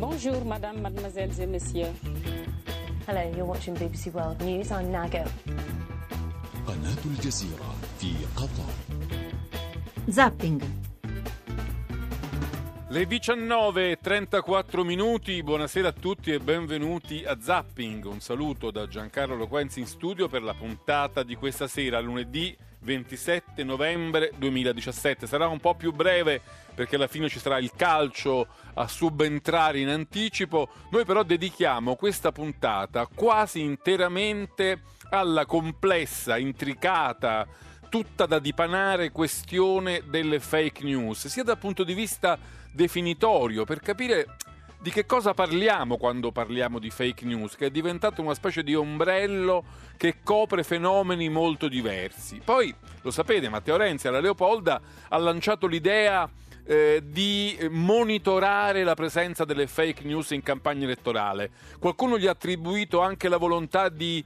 Bonjour, madame, mademoiselles et messieurs. Hello, you're watching BBC World News. I'm Nago. قناة الجزيرة في قطر Zapping. Le 19.34 minuti, buonasera a tutti e benvenuti a Zapping. Un saluto da Giancarlo Loquenzi in studio per la puntata di questa sera, lunedì 27 novembre 2017. Sarà un po' più breve perché alla fine ci sarà il calcio a subentrare in anticipo. Noi però dedichiamo questa puntata quasi interamente alla complessa, intricata, tutta da dipanare questione delle fake news, sia dal punto di vista definitorio, per capire di che cosa parliamo quando parliamo di fake news, che è diventato una specie di ombrello che copre fenomeni molto diversi. Poi, lo sapete, Matteo Renzi alla Leopolda ha lanciato l'idea eh, di monitorare la presenza delle fake news in campagna elettorale. Qualcuno gli ha attribuito anche la volontà di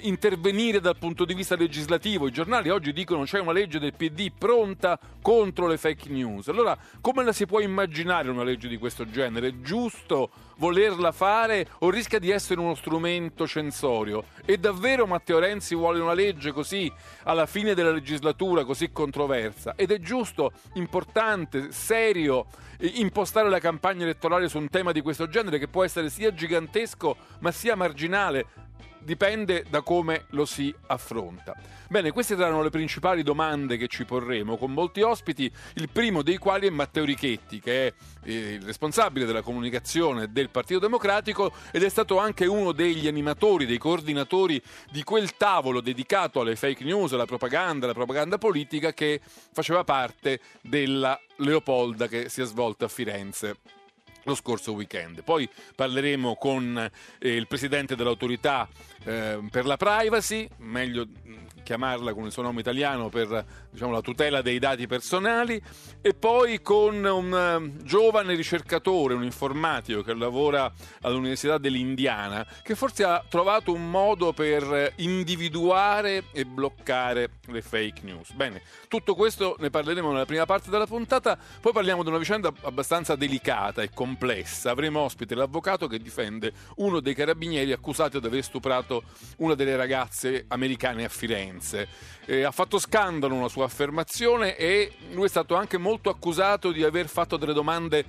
intervenire dal punto di vista legislativo. I giornali oggi dicono c'è una legge del PD pronta contro le fake news. Allora, come la si può immaginare una legge di questo genere? È giusto volerla fare o rischia di essere uno strumento censorio? E davvero Matteo Renzi vuole una legge così alla fine della legislatura, così controversa? Ed è giusto, importante, serio impostare la campagna elettorale su un tema di questo genere che può essere sia gigantesco ma sia marginale? Dipende da come lo si affronta. Bene, queste saranno le principali domande che ci porremo con molti ospiti, il primo dei quali è Matteo Richetti, che è eh, il responsabile della comunicazione del Partito Democratico ed è stato anche uno degli animatori, dei coordinatori di quel tavolo dedicato alle fake news, alla propaganda, alla propaganda politica che faceva parte della Leopolda che si è svolta a Firenze lo scorso weekend. Poi parleremo con eh, il presidente dell'autorità eh, per la privacy, meglio chiamarla con il suo nome italiano per diciamo, la tutela dei dati personali, e poi con un uh, giovane ricercatore, un informatico che lavora all'Università dell'Indiana, che forse ha trovato un modo per individuare e bloccare le fake news. Bene, tutto questo ne parleremo nella prima parte della puntata, poi parliamo di una vicenda abbastanza delicata e complessa. Avremo ospite l'avvocato che difende uno dei carabinieri accusati di aver stuprato una delle ragazze americane a Firenze. Eh, ha fatto scandalo una sua affermazione e lui è stato anche molto accusato di aver fatto delle domande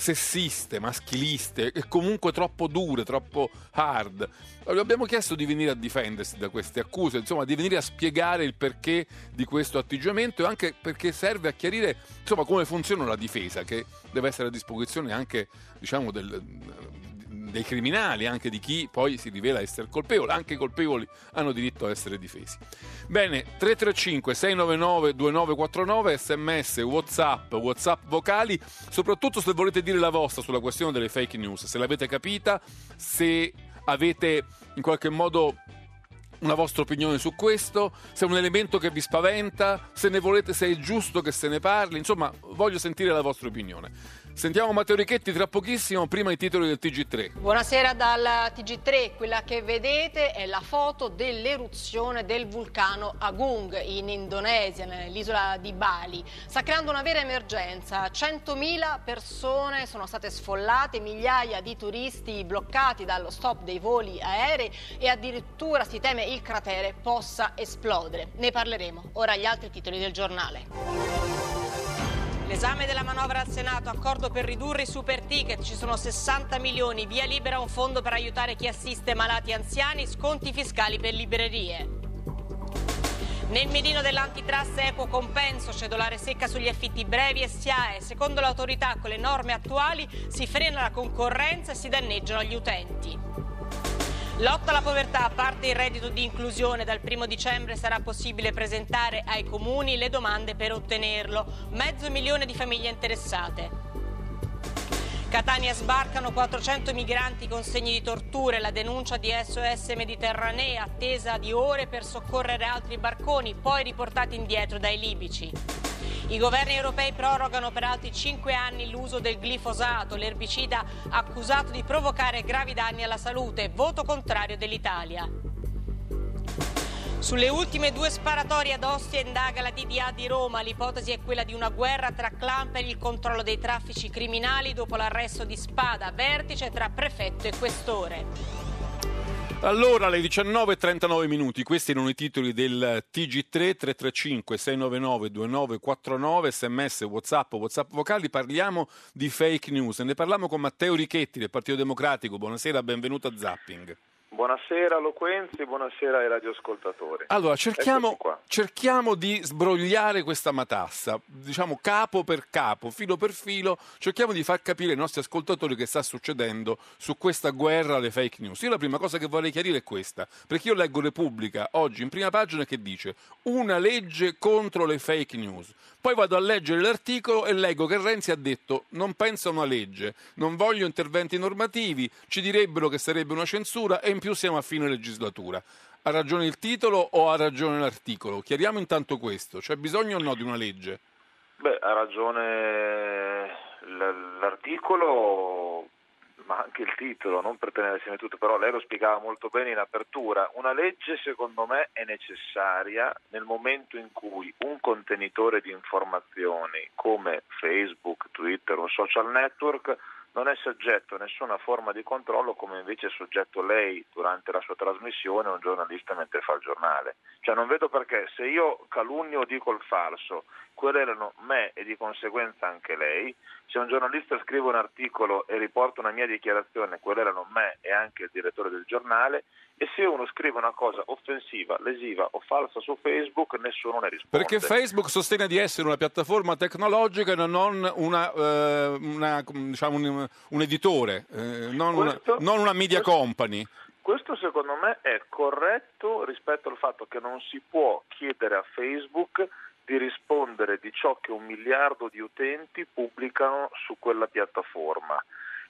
sessiste, maschiliste e comunque troppo dure, troppo hard. Gli abbiamo chiesto di venire a difendersi da queste accuse, insomma, di venire a spiegare il perché di questo atteggiamento e anche perché serve a chiarire insomma, come funziona la difesa, che deve essere a disposizione anche diciamo, del, dei criminali, anche di chi poi si rivela essere colpevole, anche i colpevoli hanno diritto a essere difesi. Bene, 335 699 2949 sms, whatsapp, whatsapp vocali, soprattutto se volete dire la vostra sulla questione delle fake news, se l'avete capita, se avete in qualche modo una vostra opinione su questo, se è un elemento che vi spaventa, se ne volete, se è giusto che se ne parli, insomma, voglio sentire la vostra opinione. Sentiamo Matteo Richetti tra pochissimo, prima i titoli del TG3. Buonasera dal TG3, quella che vedete è la foto dell'eruzione del vulcano Agung in Indonesia, nell'isola di Bali. Sta creando una vera emergenza, 100.000 persone sono state sfollate, migliaia di turisti bloccati dallo stop dei voli aerei e addirittura si teme il cratere possa esplodere. Ne parleremo. Ora gli altri titoli del giornale. L'esame della manovra al Senato, accordo per ridurre i super ticket, ci sono 60 milioni, via libera un fondo per aiutare chi assiste malati anziani, sconti fiscali per librerie. Nel mirino dell'antitrust equo compenso, cedolare secca sugli affitti brevi e SIAE. Secondo l'autorità con le norme attuali si frena la concorrenza e si danneggiano gli utenti. Lotta alla povertà, a parte il reddito di inclusione, dal primo dicembre sarà possibile presentare ai comuni le domande per ottenerlo. Mezzo milione di famiglie interessate. Catania sbarcano 400 migranti con segni di torture, la denuncia di SOS Mediterranea, attesa di ore per soccorrere altri barconi, poi riportati indietro dai libici. I governi europei prorogano per altri cinque anni l'uso del glifosato, l'erbicida accusato di provocare gravi danni alla salute. Voto contrario dell'Italia. Sulle ultime due sparatorie ad Ostia indaga la DDA di Roma. L'ipotesi è quella di una guerra tra clan per il controllo dei traffici criminali dopo l'arresto di Spada, vertice tra prefetto e questore. Allora, alle 19.39 minuti, questi erano i titoli del TG3 335 699 2949, sms, whatsapp, whatsapp vocali, parliamo di fake news. Ne parliamo con Matteo Richetti del Partito Democratico. Buonasera, benvenuto a Zapping. Buonasera Loquenzi, buonasera ai radioascoltatori. Allora, cerchiamo, cerchiamo, di sbrogliare questa matassa, diciamo capo per capo, filo per filo, cerchiamo di far capire ai nostri ascoltatori che sta succedendo su questa guerra alle fake news. Io la prima cosa che vorrei chiarire è questa, perché io leggo Repubblica oggi in prima pagina che dice una legge contro le fake news. Poi vado a leggere l'articolo e leggo che Renzi ha detto non penso a una legge, non voglio interventi normativi, ci direbbero che sarebbe una censura e in più siamo a fine legislatura. Ha ragione il titolo o ha ragione l'articolo? Chiariamo intanto questo, c'è bisogno o no di una legge? Beh, ha ragione l'articolo, ma anche il titolo, non per tenere insieme tutto, però lei lo spiegava molto bene in apertura. Una legge secondo me è necessaria nel momento in cui un contenitore di informazioni come Facebook, Twitter, un social network non è soggetto a nessuna forma di controllo come invece è soggetto lei durante la sua trasmissione o un giornalista mentre fa il giornale. Cioè non vedo perché se io calunno o dico il falso, querelano me e di conseguenza anche lei, se un giornalista scrive un articolo e riporta una mia dichiarazione, querelano me e anche il direttore del giornale, e se uno scrive una cosa offensiva, lesiva o falsa su Facebook, nessuno ne risponde. Perché Facebook sostiene di essere una piattaforma tecnologica e non una, eh, una, diciamo un, un, editore, eh, non, questo, una, non, una, media questo, company. Questo secondo me è corretto rispetto al fatto che non si può chiedere a Facebook di rispondere di ciò che un miliardo di utenti pubblicano su quella piattaforma.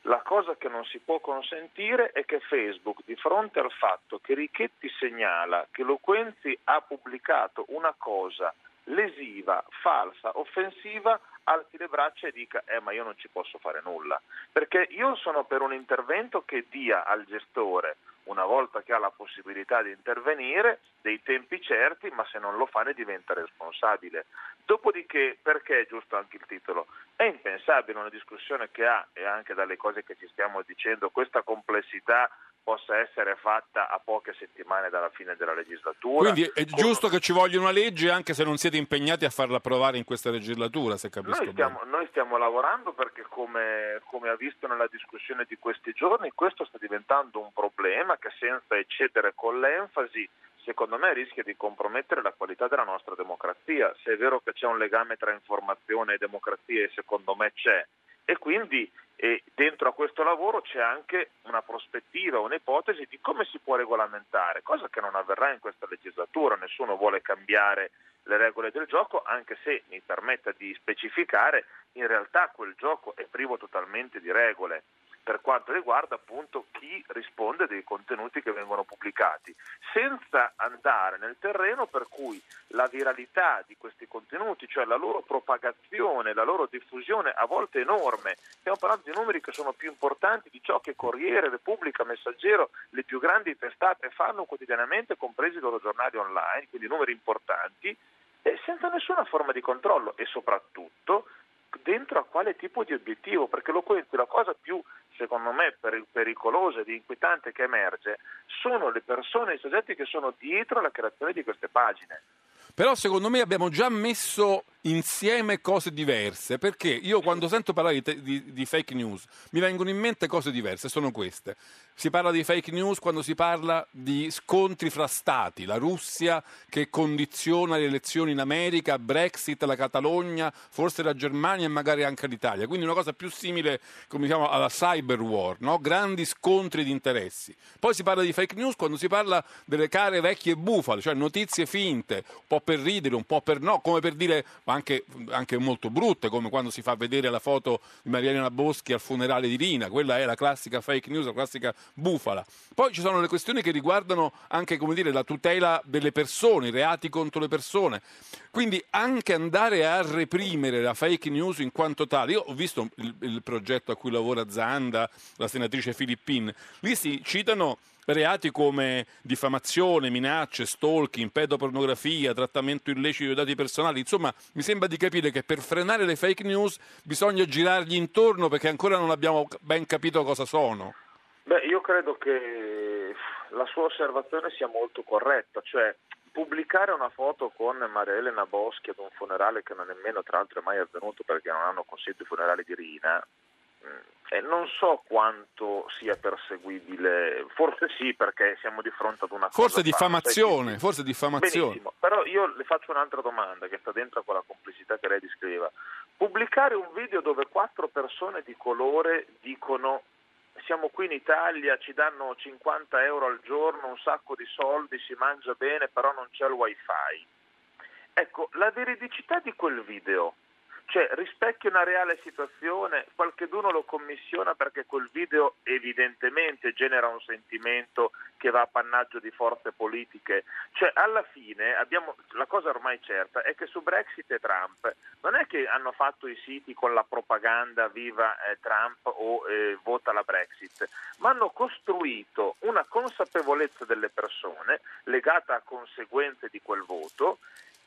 La cosa che non si può consentire è che Facebook, di fronte al fatto che Richetti segnala che Loquenzi ha pubblicato una cosa lesiva, falsa, offensiva, alzi le braccia e dica eh ma io non ci posso fare nulla. Perché io sono per un intervento che dia al gestore una volta che ha la possibilità di intervenire, dei tempi certi, ma se non lo fa ne diventa responsabile. Dopodiché, perché è giusto anche il titolo? È impensabile una discussione che ha, e anche dalle cose che ci stiamo dicendo, questa complessità possa essere fatta a poche settimane dalla fine della legislatura. Quindi è giusto che ci voglia una legge anche se non siete impegnati a farla approvare in questa legislatura, se capisco noi stiamo, bene. Noi stiamo lavorando perché come, come ha visto nella discussione di questi giorni questo sta diventando un problema che senza eccedere con l'enfasi secondo me rischia di compromettere la qualità della nostra democrazia. Se è vero che c'è un legame tra informazione e democrazia e secondo me c'è, e quindi e dentro a questo lavoro c'è anche una prospettiva, un'ipotesi di come si può regolamentare, cosa che non avverrà in questa legislatura, nessuno vuole cambiare le regole del gioco, anche se mi permetta di specificare, in realtà quel gioco è privo totalmente di regole per quanto riguarda appunto chi risponde dei contenuti che vengono pubblicati, senza andare nel terreno per cui la viralità di questi contenuti, cioè la loro propagazione, la loro diffusione a volte enorme, stiamo parlando di numeri che sono più importanti di ciò che Corriere, Repubblica, Messaggero, le più grandi testate fanno quotidianamente, compresi i loro giornali online, quindi numeri importanti, senza nessuna forma di controllo. E soprattutto dentro a quale tipo di obiettivo, perché lo la cosa più secondo me pericolosa ed inquietante che emerge sono le persone, i soggetti che sono dietro alla creazione di queste pagine. Però secondo me abbiamo già messo insieme cose diverse, perché io quando sento parlare di, di, di, fake news mi vengono in mente cose diverse, sono queste. Si parla di fake news quando si parla di scontri fra stati, la Russia che condiziona le elezioni in America, Brexit, la Catalogna, forse la Germania e magari anche l'Italia, quindi una cosa più simile come diciamo, alla cyber war, no? grandi scontri di interessi. Poi si parla di fake news quando si parla delle care vecchie bufale, cioè notizie finte, un po' per ridere, un po' per no, come per dire anche, anche, molto brutte, come quando si fa vedere la foto di Mariana Boschi al funerale di Rina, quella è la classica fake news, la classica bufala. Poi ci sono le questioni che riguardano anche dire, la tutela delle persone, i reati contro le persone. Quindi anche andare a reprimere la fake news in quanto tale. Io ho visto il, il progetto a cui lavora Zanda, la senatrice Filippin, lì si citano reati come diffamazione, minacce, stalking, pedopornografia, trattamento illecito di dati personali. Insomma, mi sembra di capire che per frenare le fake news bisogna girargli intorno perché ancora non abbiamo ben capito cosa sono. Beh, io credo che la sua osservazione sia molto corretta, cioè pubblicare una foto con Maria Elena Boschi ad un funerale che non nemmeno tra l'altro è mai avvenuto perché non hanno consentito i funerali di Rina, eh, non so quanto sia perseguibile, forse sì perché siamo di fronte ad una forse diffamazione, forse diffamazione. Benissimo, però io le faccio un'altra domanda che sta dentro a quella complessità che lei descriveva. Pubblicare un video dove quattro persone di colore dicono siamo qui in Italia, ci danno 50 euro al giorno, un sacco di soldi, si mangia bene, però non c'è il wifi. Ecco, la veridicità di quel video cioè rispecchia una reale situazione, qualcheduno lo commissiona perché quel video evidentemente genera un sentimento che va a pannaggio di forze politiche, cioè alla fine abbiamo, la cosa ormai certa è che su Brexit e Trump non è che hanno fatto i siti con la propaganda viva eh, Trump o eh, vota la Brexit, ma hanno costruito una consapevolezza delle persone legata a conseguenze di quel voto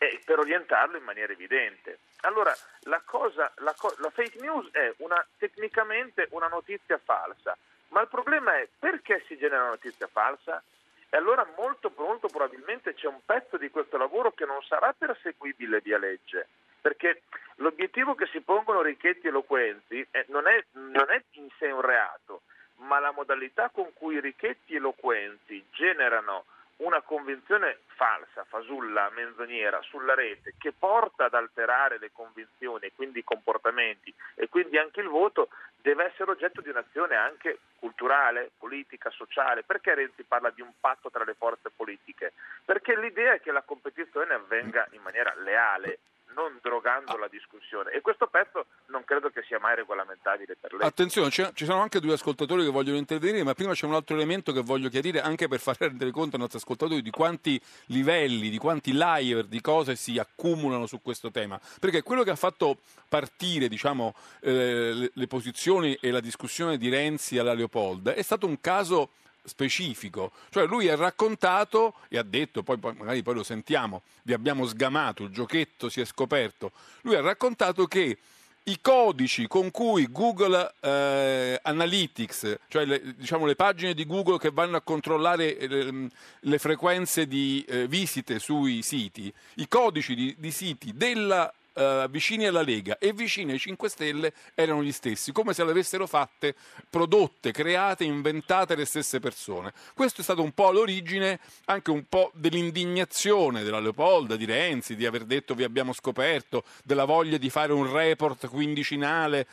eh, per orientarlo in maniera evidente. Allora, la, cosa, la, la fake news è una, tecnicamente una notizia falsa, ma il problema è perché si genera una notizia falsa? E allora molto, molto probabilmente c'è un pezzo di questo lavoro che non sarà perseguibile via legge, perché l'obiettivo che si pongono Richetti e Eloquenti è, non, è, non è in sé un reato, ma la modalità con cui Richetti e Eloquenti generano una convinzione falsa, fasulla, menzognera sulla rete che porta ad alterare le convinzioni e quindi i comportamenti e quindi anche il voto deve essere oggetto di un'azione anche culturale, politica, sociale. Perché Renzi parla di un patto tra le forze politiche? Perché l'idea è che la competizione avvenga in maniera leale, non drogando la discussione. E questo pezzo non credo che sia mai regolamentabile per lei. Attenzione, ci sono anche due ascoltatori che vogliono intervenire, ma prima c'è un altro elemento che voglio chiarire anche per far rendere conto ai nostri ascoltatori di quanti livelli, di quanti layer di cose si accumulano su questo tema, perché quello che ha fatto partire diciamo, eh, le, le posizioni e la discussione di Renzi alla Leopold è stato un caso specifico, cioè lui ha raccontato e ha detto, poi, poi, magari poi lo sentiamo, vi abbiamo sgamato, il giochetto si è scoperto, lui ha raccontato che i codici con cui Google eh, Analytics, cioè le, diciamo, le, pagine di Google che vanno a controllare le, le frequenze di eh, visite sui siti, i codici di, di siti della uh, vicini alla Lega e vicini ai 5 Stelle erano gli stessi, come se le avessero fatte, prodotte, create, inventate le stesse persone. Questo è stato un po' l'origine anche un po' dell'indignazione della Leopolda, di Renzi, di aver detto vi abbiamo scoperto, della voglia di fare un report quindicinale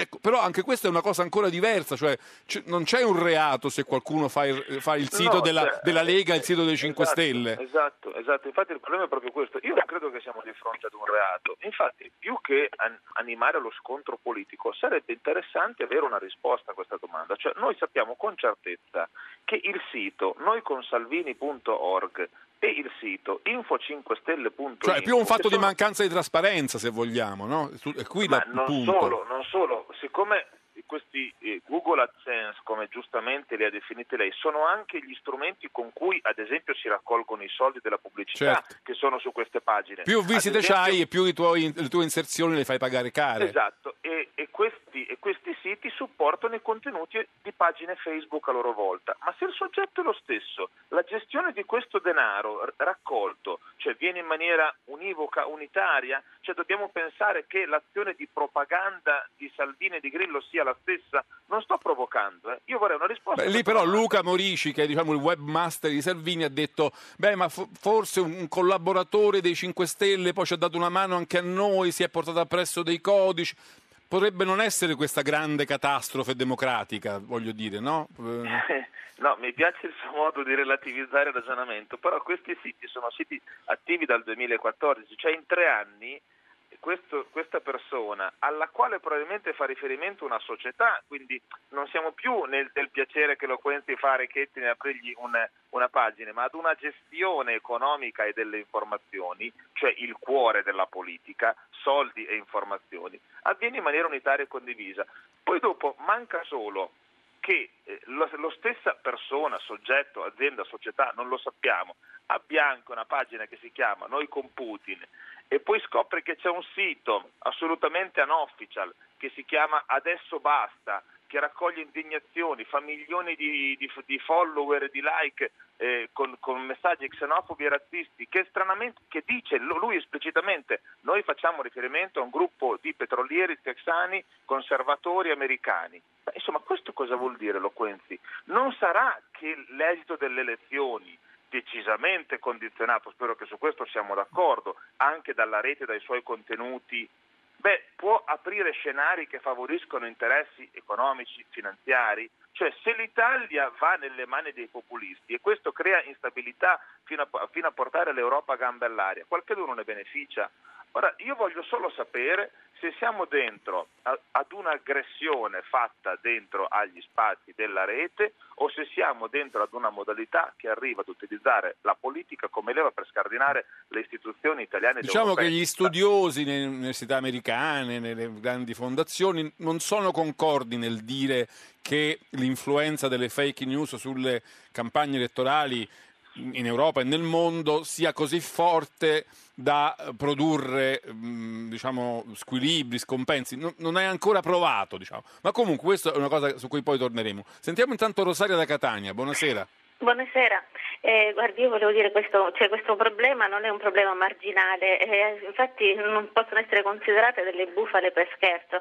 Ecco, però anche questa è una cosa ancora diversa, cioè c- non c'è un reato se qualcuno fa il, fa il sito no, della, cioè, della, Lega e il sito dei 5 esatto, Stelle. Esatto, esatto, infatti il problema è proprio questo. Io non credo che siamo di fronte ad un reato, infatti più che an- animare lo scontro politico sarebbe interessante avere una risposta a questa domanda, cioè noi sappiamo con certezza che il sito noiconsalvini.org e il sito info5stelle.it cioè è più un fatto sono... di mancanza di trasparenza se vogliamo no? qui Ma non punto. solo, non solo siccome questi eh, Google AdSense, come giustamente li ha definiti lei, sono anche gli strumenti con cui, ad esempio, si raccolgono i soldi della pubblicità certo. che sono su queste pagine. Più visite esempio... c'hai e più tuoi, le tue inserzioni le fai pagare care. Esatto, e, e, questi, e questi siti supportano i contenuti di pagine Facebook a loro volta. Ma se il soggetto è lo stesso, la gestione di questo denaro raccolto, cioè viene in maniera univoca, unitaria, cioè dobbiamo pensare che l'azione di propaganda di Salvini e di Grillo sia la stessa? Non sto provocando, eh. io vorrei una risposta. Beh, lì però Luca Morici, che è diciamo, il webmaster di Salvini, ha detto, beh ma f- forse un collaboratore dei 5 Stelle poi ci ha dato una mano anche a noi, si è portato appresso dei codici. Potrebbe non essere questa grande catastrofe democratica, voglio dire, no? No, mi piace il suo modo di relativizzare il ragionamento, però questi siti sono siti attivi dal 2014, cioè in tre anni questo, questa persona alla quale probabilmente fa riferimento una società, quindi non siamo più nel, nel piacere che Loquenzi fa a Richetti nell'aprirgli una, una pagina, ma ad una gestione economica e delle informazioni, cioè il cuore della politica, soldi e informazioni, avviene in maniera unitaria e condivisa. Poi dopo manca solo che eh, lo, lo, stessa persona, soggetto, azienda, società, non lo sappiamo, abbia anche una pagina che si chiama Noi con Putin e poi scopre che c'è un sito assolutamente unofficial che si chiama Adesso Basta, che raccoglie indignazioni, fa milioni di, di, di follower e di like eh, con, con, messaggi xenofobi e razzisti, che stranamente che dice lui esplicitamente noi facciamo riferimento a un gruppo di petrolieri texani conservatori americani. Ma, insomma, questo cosa vuol dire Loquenzi? Non sarà che l'esito delle elezioni decisamente condizionato, spero che su questo siamo d'accordo, anche dalla rete dai suoi contenuti beh, può aprire scenari che favoriscono interessi economici, finanziari? Cioè se l'Italia va nelle mani dei populisti e questo crea instabilità fino a, fino a portare l'Europa a gambe all'aria, qualcuno ne beneficia? Ora, io voglio solo sapere se siamo dentro a, ad un'aggressione fatta dentro agli spazi della rete o se siamo dentro ad una modalità che arriva ad utilizzare la politica come leva per scardinare le istituzioni italiane. Diciamo che gli studiosi nelle università americane, nelle grandi fondazioni, non sono concordi nel dire che l'influenza delle fake news sulle campagne elettorali in Europa e nel mondo sia così forte da produrre diciamo, squilibri, scompensi. Non, non è ancora provato, diciamo. ma comunque questa è una cosa su cui poi torneremo. Sentiamo intanto Rosaria da Catania, buonasera. Buonasera, eh, guardi io volevo dire questo, cioè, questo problema non è un problema marginale, eh, infatti non possono essere considerate delle bufale per scherzo,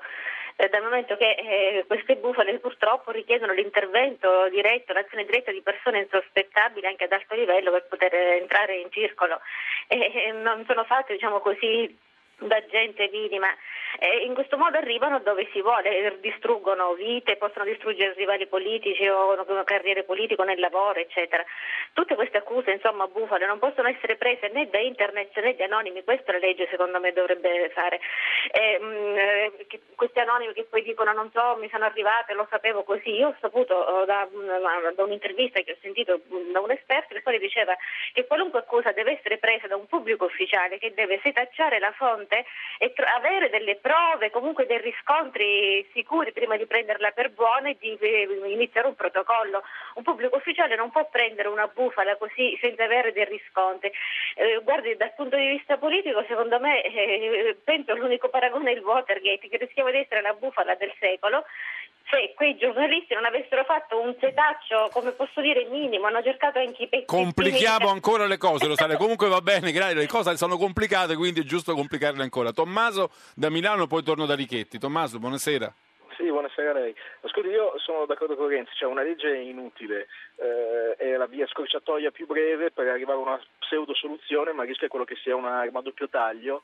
eh, dal momento che eh, queste bufale purtroppo richiedono l'intervento diretto, l'azione diretta di persone insospettabili anche ad alto livello per poter entrare in circolo. non sono fatte diciamo così da gente minima. Eh, in questo modo arrivano dove si vuole, distruggono vite, possono distruggere rivali politici o carriere politiche nel lavoro, eccetera. Tutte queste accuse, insomma, bufale, non possono essere prese né da internet né da anonimi, questo la legge secondo me dovrebbe fare. Eh, mh, eh, questi anonimi che poi dicono non so, mi sono arrivate, lo sapevo così, io ho saputo oh, da, da un'intervista che ho sentito da un esperto il quale diceva che qualunque accusa deve essere presa da un pubblico ufficiale che deve setacciare la fonte fonte e tro- avere delle prove, comunque dei riscontri sicuri prima di prenderla per buona e di iniziare un protocollo. Un pubblico ufficiale non può prendere una bufala così senza avere dei riscontri. Eh, guardi, dal punto di vista politico, secondo me, eh, penso l'unico paragone è il Watergate, che rischiava di essere la bufala del secolo se quei giornalisti non avessero fatto un setaccio, come posso dire, minimo, hanno cercato anche i pezzi. Complichiamo ancora le cose, lo sai, comunque va bene, grazie, le cose sono complicate, quindi è giusto complicarle ancora. Tommaso da Milano, poi torno da Richetti. Tommaso, buonasera. Sì, buonasera a lei. Ascolti, io sono d'accordo con Renzi, cioè una legge inutile, eh, è la via scorciatoia più breve per arrivare a una pseudo soluzione, ma rischia quello che sia un'arma a doppio taglio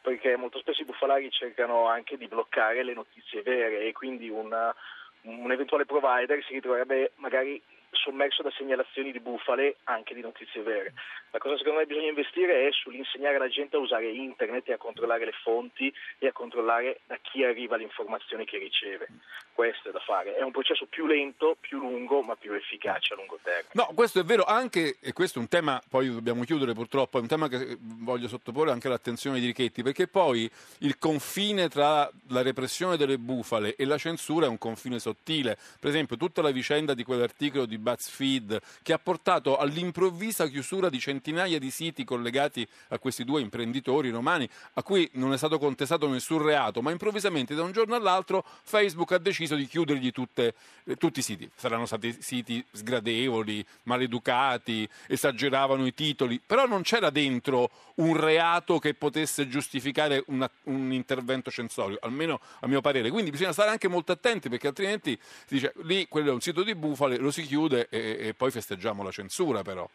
perché molto spesso i bufalari cercano anche di bloccare le notizie vere e quindi una, un eventuale provider si ritroverebbe magari sommerso da segnalazioni di bufale anche di notizie vere. La cosa secondo me bisogna investire è sull'insegnare alla gente a usare internet e a controllare le fonti e a controllare da chi arriva l'informazione che riceve. Questo è da fare. È un processo più lento, più lungo, ma più efficace a lungo termine. No, questo è vero anche, e questo è un tema, poi dobbiamo chiudere purtroppo, è un tema che voglio sottoporre anche all'attenzione di Richetti, perché poi il confine tra la repressione delle bufale e la censura è un confine sottile. Per esempio, tutta la vicenda di quell'articolo di BuzzFeed che ha portato all'improvvisa chiusura di centinaia di siti collegati a questi due imprenditori romani a cui non è stato contestato nessun reato, ma improvvisamente da un giorno all'altro Facebook ha deciso di chiudergli tutte, eh, tutti i siti. Saranno stati siti sgradevoli, maleducati, esageravano i titoli, però non c'era dentro un reato che potesse giustificare una, un intervento censorio, almeno a mio parere. Quindi bisogna stare anche molto attenti perché altrimenti si dice lì quello è un sito di bufale, lo si chiude e, e poi festeggiamo la censura però.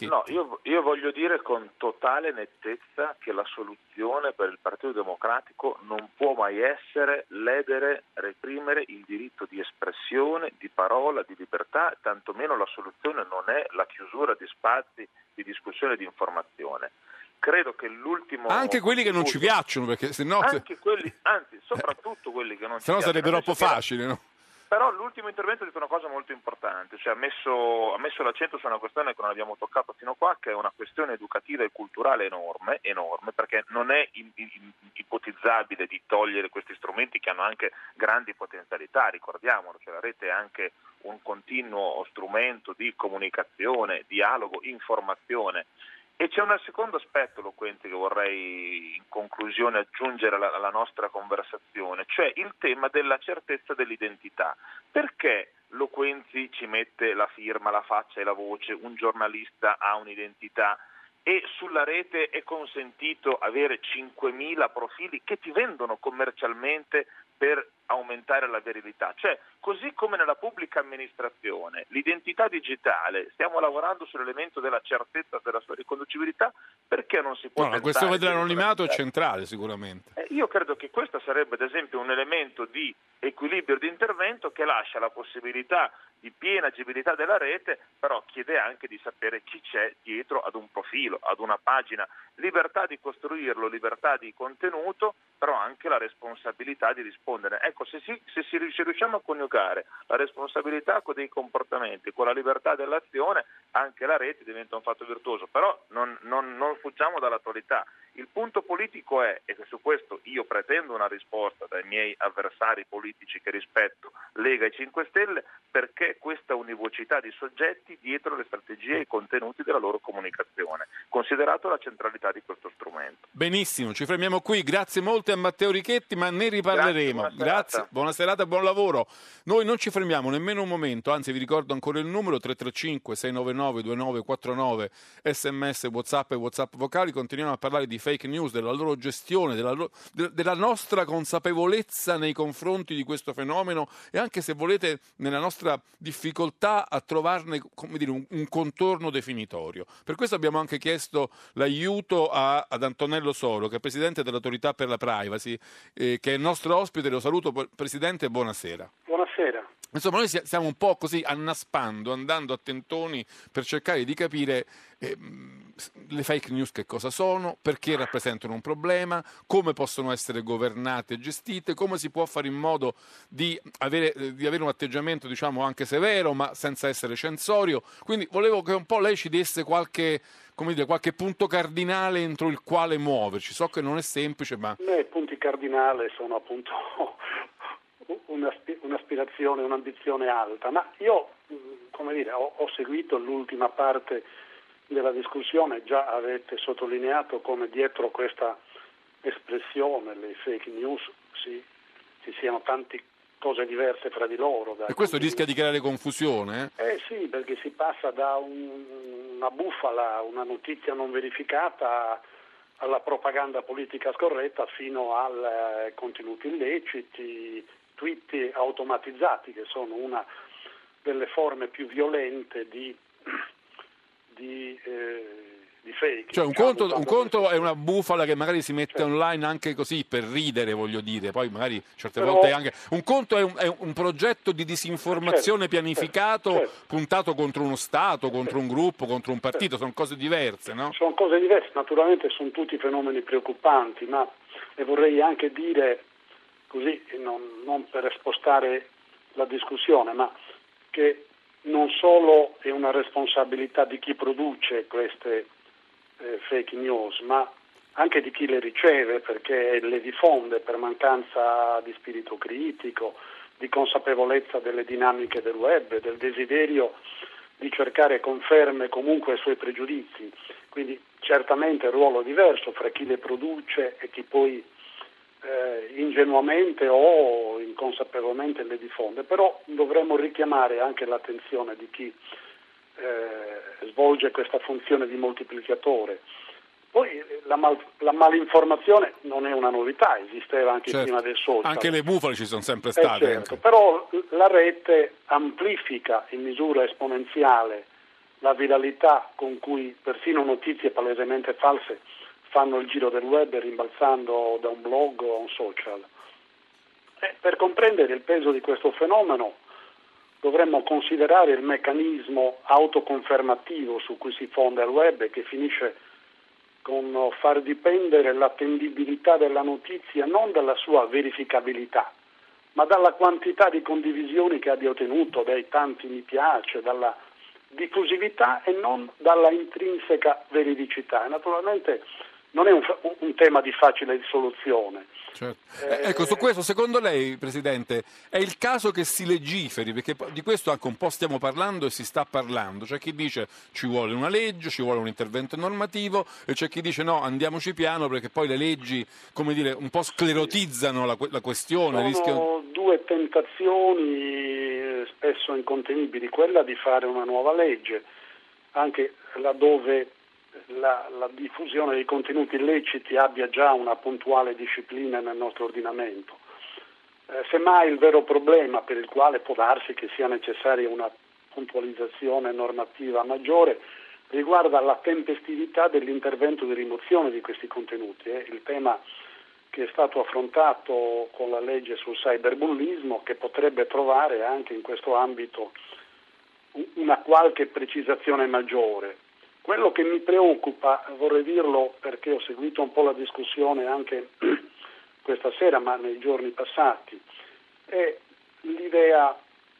No, io, io, voglio dire con totale nettezza che la soluzione per il Partito Democratico non può mai essere ledere, reprimere il diritto di espressione, di parola, di libertà, tantomeno la soluzione non è la chiusura di spazi di discussione e di informazione. Credo che l'ultimo... Anche quelli che non ci piacciono, perché se no... Anche quelli, anzi, soprattutto quelli che non ci piacciono. Se no sarebbe troppo facile, no? Però nell'ultimo intervento ha detto una cosa molto importante, cioè ha messo, ha messo, l'accento su una questione che non abbiamo toccato fino a qua, che è una questione educativa e culturale enorme, enorme perché non è ipotizzabile di togliere questi strumenti che hanno anche grandi potenzialità, ricordiamolo, cioè la rete è anche un continuo strumento di comunicazione, dialogo, informazione. E c'è un secondo aspetto, Loquenti, che vorrei in conclusione aggiungere alla, alla, nostra conversazione, cioè il tema della certezza dell'identità. Perché Loquenzi ci mette la firma, la faccia e la voce, un giornalista ha un'identità e sulla rete è consentito avere 5.000 profili che ti vendono commercialmente per aumentare la verità. Cioè, così come nella pubblica amministrazione, l'identità digitale, stiamo lavorando sull'elemento della certezza della sua riconducibilità, perché non si può... No, la questione dell'anonimato è centrale sicuramente. Eh, io credo che questo sarebbe ad esempio un elemento di equilibrio di intervento che lascia la possibilità di piena agibilità della rete, però chiede anche di sapere chi c'è dietro ad un profilo, ad una pagina. Libertà di costruirlo, libertà di contenuto, però anche la responsabilità di rispondere. Ecco, se, si, se, si, se riusciamo a coniugare la responsabilità con dei comportamenti, con la libertà dell'azione, anche la rete diventa un fatto virtuoso. Però non, non, non fuggiamo dall'attualità. Il punto politico è, e su questo io pretendo una risposta dai miei avversari politici che rispetto, Lega e 5 Stelle, perché questa univocità di soggetti dietro le strategie e i contenuti della loro comunicazione, considerato la centralità di questo strumento. Benissimo, ci fermiamo qui. Grazie molte a Matteo Richetti, ma ne riparleremo. Grazie, buona Grazie, buona serata, buon lavoro. Noi non ci fermiamo nemmeno un momento, anzi vi ricordo ancora il numero 335 699 2949 sms, whatsapp e whatsapp vocali, continuiamo a parlare di fake news, della loro gestione, della, loro, de, della nostra consapevolezza nei confronti di questo fenomeno e anche se volete nella nostra difficoltà a trovarne dire, un, un, contorno definitorio. Per questo abbiamo anche chiesto l'aiuto a, ad Antonello Soro, che è presidente dell'autorità per la privacy, eh, che è il nostro ospite. Lo saluto, presidente, buonasera. Buonasera. Insomma, noi stiamo un po' così annaspando, andando a tentoni per cercare di capire eh, le fake news che cosa sono, perché rappresentano un problema, come possono essere governate e gestite, come si può fare in modo di avere, di avere un atteggiamento diciamo anche severo ma senza essere censorio. Quindi volevo che un po' lei ci desse qualche, dire, qualche punto cardinale entro il quale muoverci. So che non è semplice, ma... Beh, I punti cardinali sono appunto un'aspirazione, un'ambizione alta, ma io come dire, ho, ho, seguito l'ultima parte della discussione, già avete sottolineato come dietro questa espressione, le fake news, sì, ci siano tante cose diverse fra di loro. E questo rischia di creare confusione? Eh, eh sì, perché si passa da un, una bufala, una notizia non verificata alla propaganda politica scorretta fino a eh, contenuti illeciti, tweet automatizzati che sono una delle forme più violente di, di, eh, di fake. Cioè un conto, un conto, è una bufala che magari si mette certo. online anche così per ridere, voglio dire, poi magari certe Però... volte anche... Un conto è un, è un progetto di disinformazione certo, pianificato certo, puntato contro uno Stato, contro un gruppo, contro un partito, sono cose diverse, no? Sono cose diverse, naturalmente sono tutti fenomeni preoccupanti, ma e vorrei anche dire così non, non per spostare la discussione, ma che non solo è una responsabilità di chi produce queste eh, fake news, ma anche di chi le riceve perché le diffonde per mancanza di spirito critico, di consapevolezza delle dinamiche del web, del desiderio di cercare conferme comunque ai suoi pregiudizi. Quindi certamente il ruolo diverso fra chi le produce e chi poi eh, ingenuamente o inconsapevolmente le diffonde, però dovremmo richiamare anche l'attenzione di chi eh, svolge questa funzione di moltiplicatore. Poi eh, la, mal, la, malinformazione non è una novità, esisteva anche certo. prima del social. Anche le bufale ci sono sempre state. Eh certo, però la rete amplifica in misura esponenziale la viralità con cui persino notizie palesemente false fanno il giro del web rimbalzando da un blog o un social. E per comprendere il peso di questo fenomeno dovremmo considerare il meccanismo autoconfermativo su cui si fonda il web e che finisce con far dipendere l'attendibilità della notizia non dalla sua verificabilità, ma dalla quantità di condivisioni che abbia ottenuto, dai tanti mi piace, dalla diffusività e non dalla intrinseca veridicità. Naturalmente non è un, un, tema di facile risoluzione. Certo. Eh, ecco, su questo, secondo lei, Presidente, è il caso che si legiferi, perché di questo anche un po' stiamo parlando e si sta parlando. C'è chi dice ci vuole una legge, ci vuole un intervento normativo e c'è chi dice no, andiamoci piano perché poi le leggi, come dire, un po' sclerotizzano la, la questione. Sono rischiano... due tentazioni spesso incontenibili, quella di fare una nuova legge, anche laddove la, la, diffusione dei contenuti illeciti abbia già una puntuale disciplina nel nostro ordinamento. Eh, semmai il vero problema per il quale può darsi che sia necessaria una puntualizzazione normativa maggiore riguarda la tempestività dell'intervento di rimozione di questi contenuti. Eh. Il tema che è stato affrontato con la legge sul cyberbullismo che potrebbe trovare anche in questo ambito una qualche precisazione maggiore. Quello che mi preoccupa, vorrei dirlo perché ho seguito un po' la discussione anche questa sera, ma nei giorni passati, è l'idea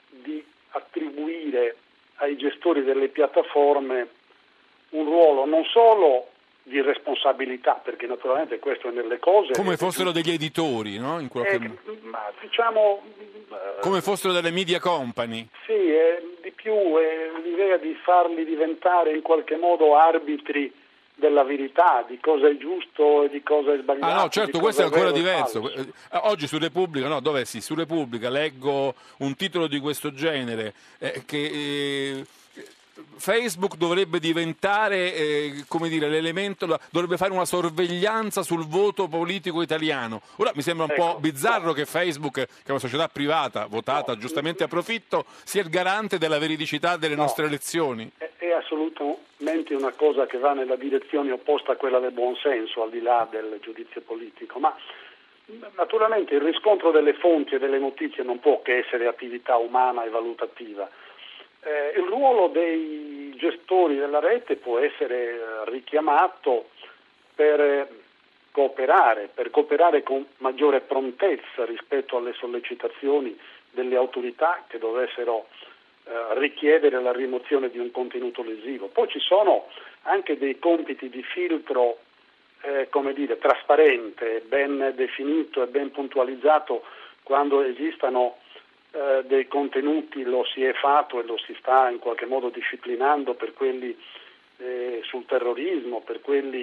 di attribuire ai gestori delle piattaforme un ruolo non solo di responsabilità, perché naturalmente questo è nelle cose... Come fossero degli editori, no? In qualche... eh, ma diciamo... Come fossero delle media company. Sì, è di più è l'idea di farli diventare in qualche modo arbitri della verità, di cosa è giusto e di cosa è sbagliato. Ah no, certo, questo è ancora diverso. Eh, oggi su Repubblica, no, dov'è sì, su Repubblica leggo un titolo di questo genere eh, che... Eh, Facebook dovrebbe diventare eh, come dire, l'elemento, dovrebbe fare una sorveglianza sul voto politico italiano. Ora mi sembra un ecco, po' bizzarro che Facebook, che è una società privata votata no. giustamente a profitto, sia il garante della veridicità delle no. nostre elezioni. È, è, assolutamente una cosa che va nella direzione opposta a quella del buonsenso, al di là del giudizio politico. Ma naturalmente il riscontro delle fonti e delle notizie non può che essere attività umana e valutativa eh, il ruolo dei gestori della rete può essere eh, richiamato per eh, cooperare, per cooperare con maggiore prontezza rispetto alle sollecitazioni delle autorità che dovessero eh, richiedere la rimozione di un contenuto lesivo. Poi ci sono anche dei compiti di filtro eh, come dire, trasparente, ben definito e ben puntualizzato quando esistano eh, dei contenuti lo si è fatto e lo si sta in qualche modo disciplinando per quelli eh, sul terrorismo, per quelli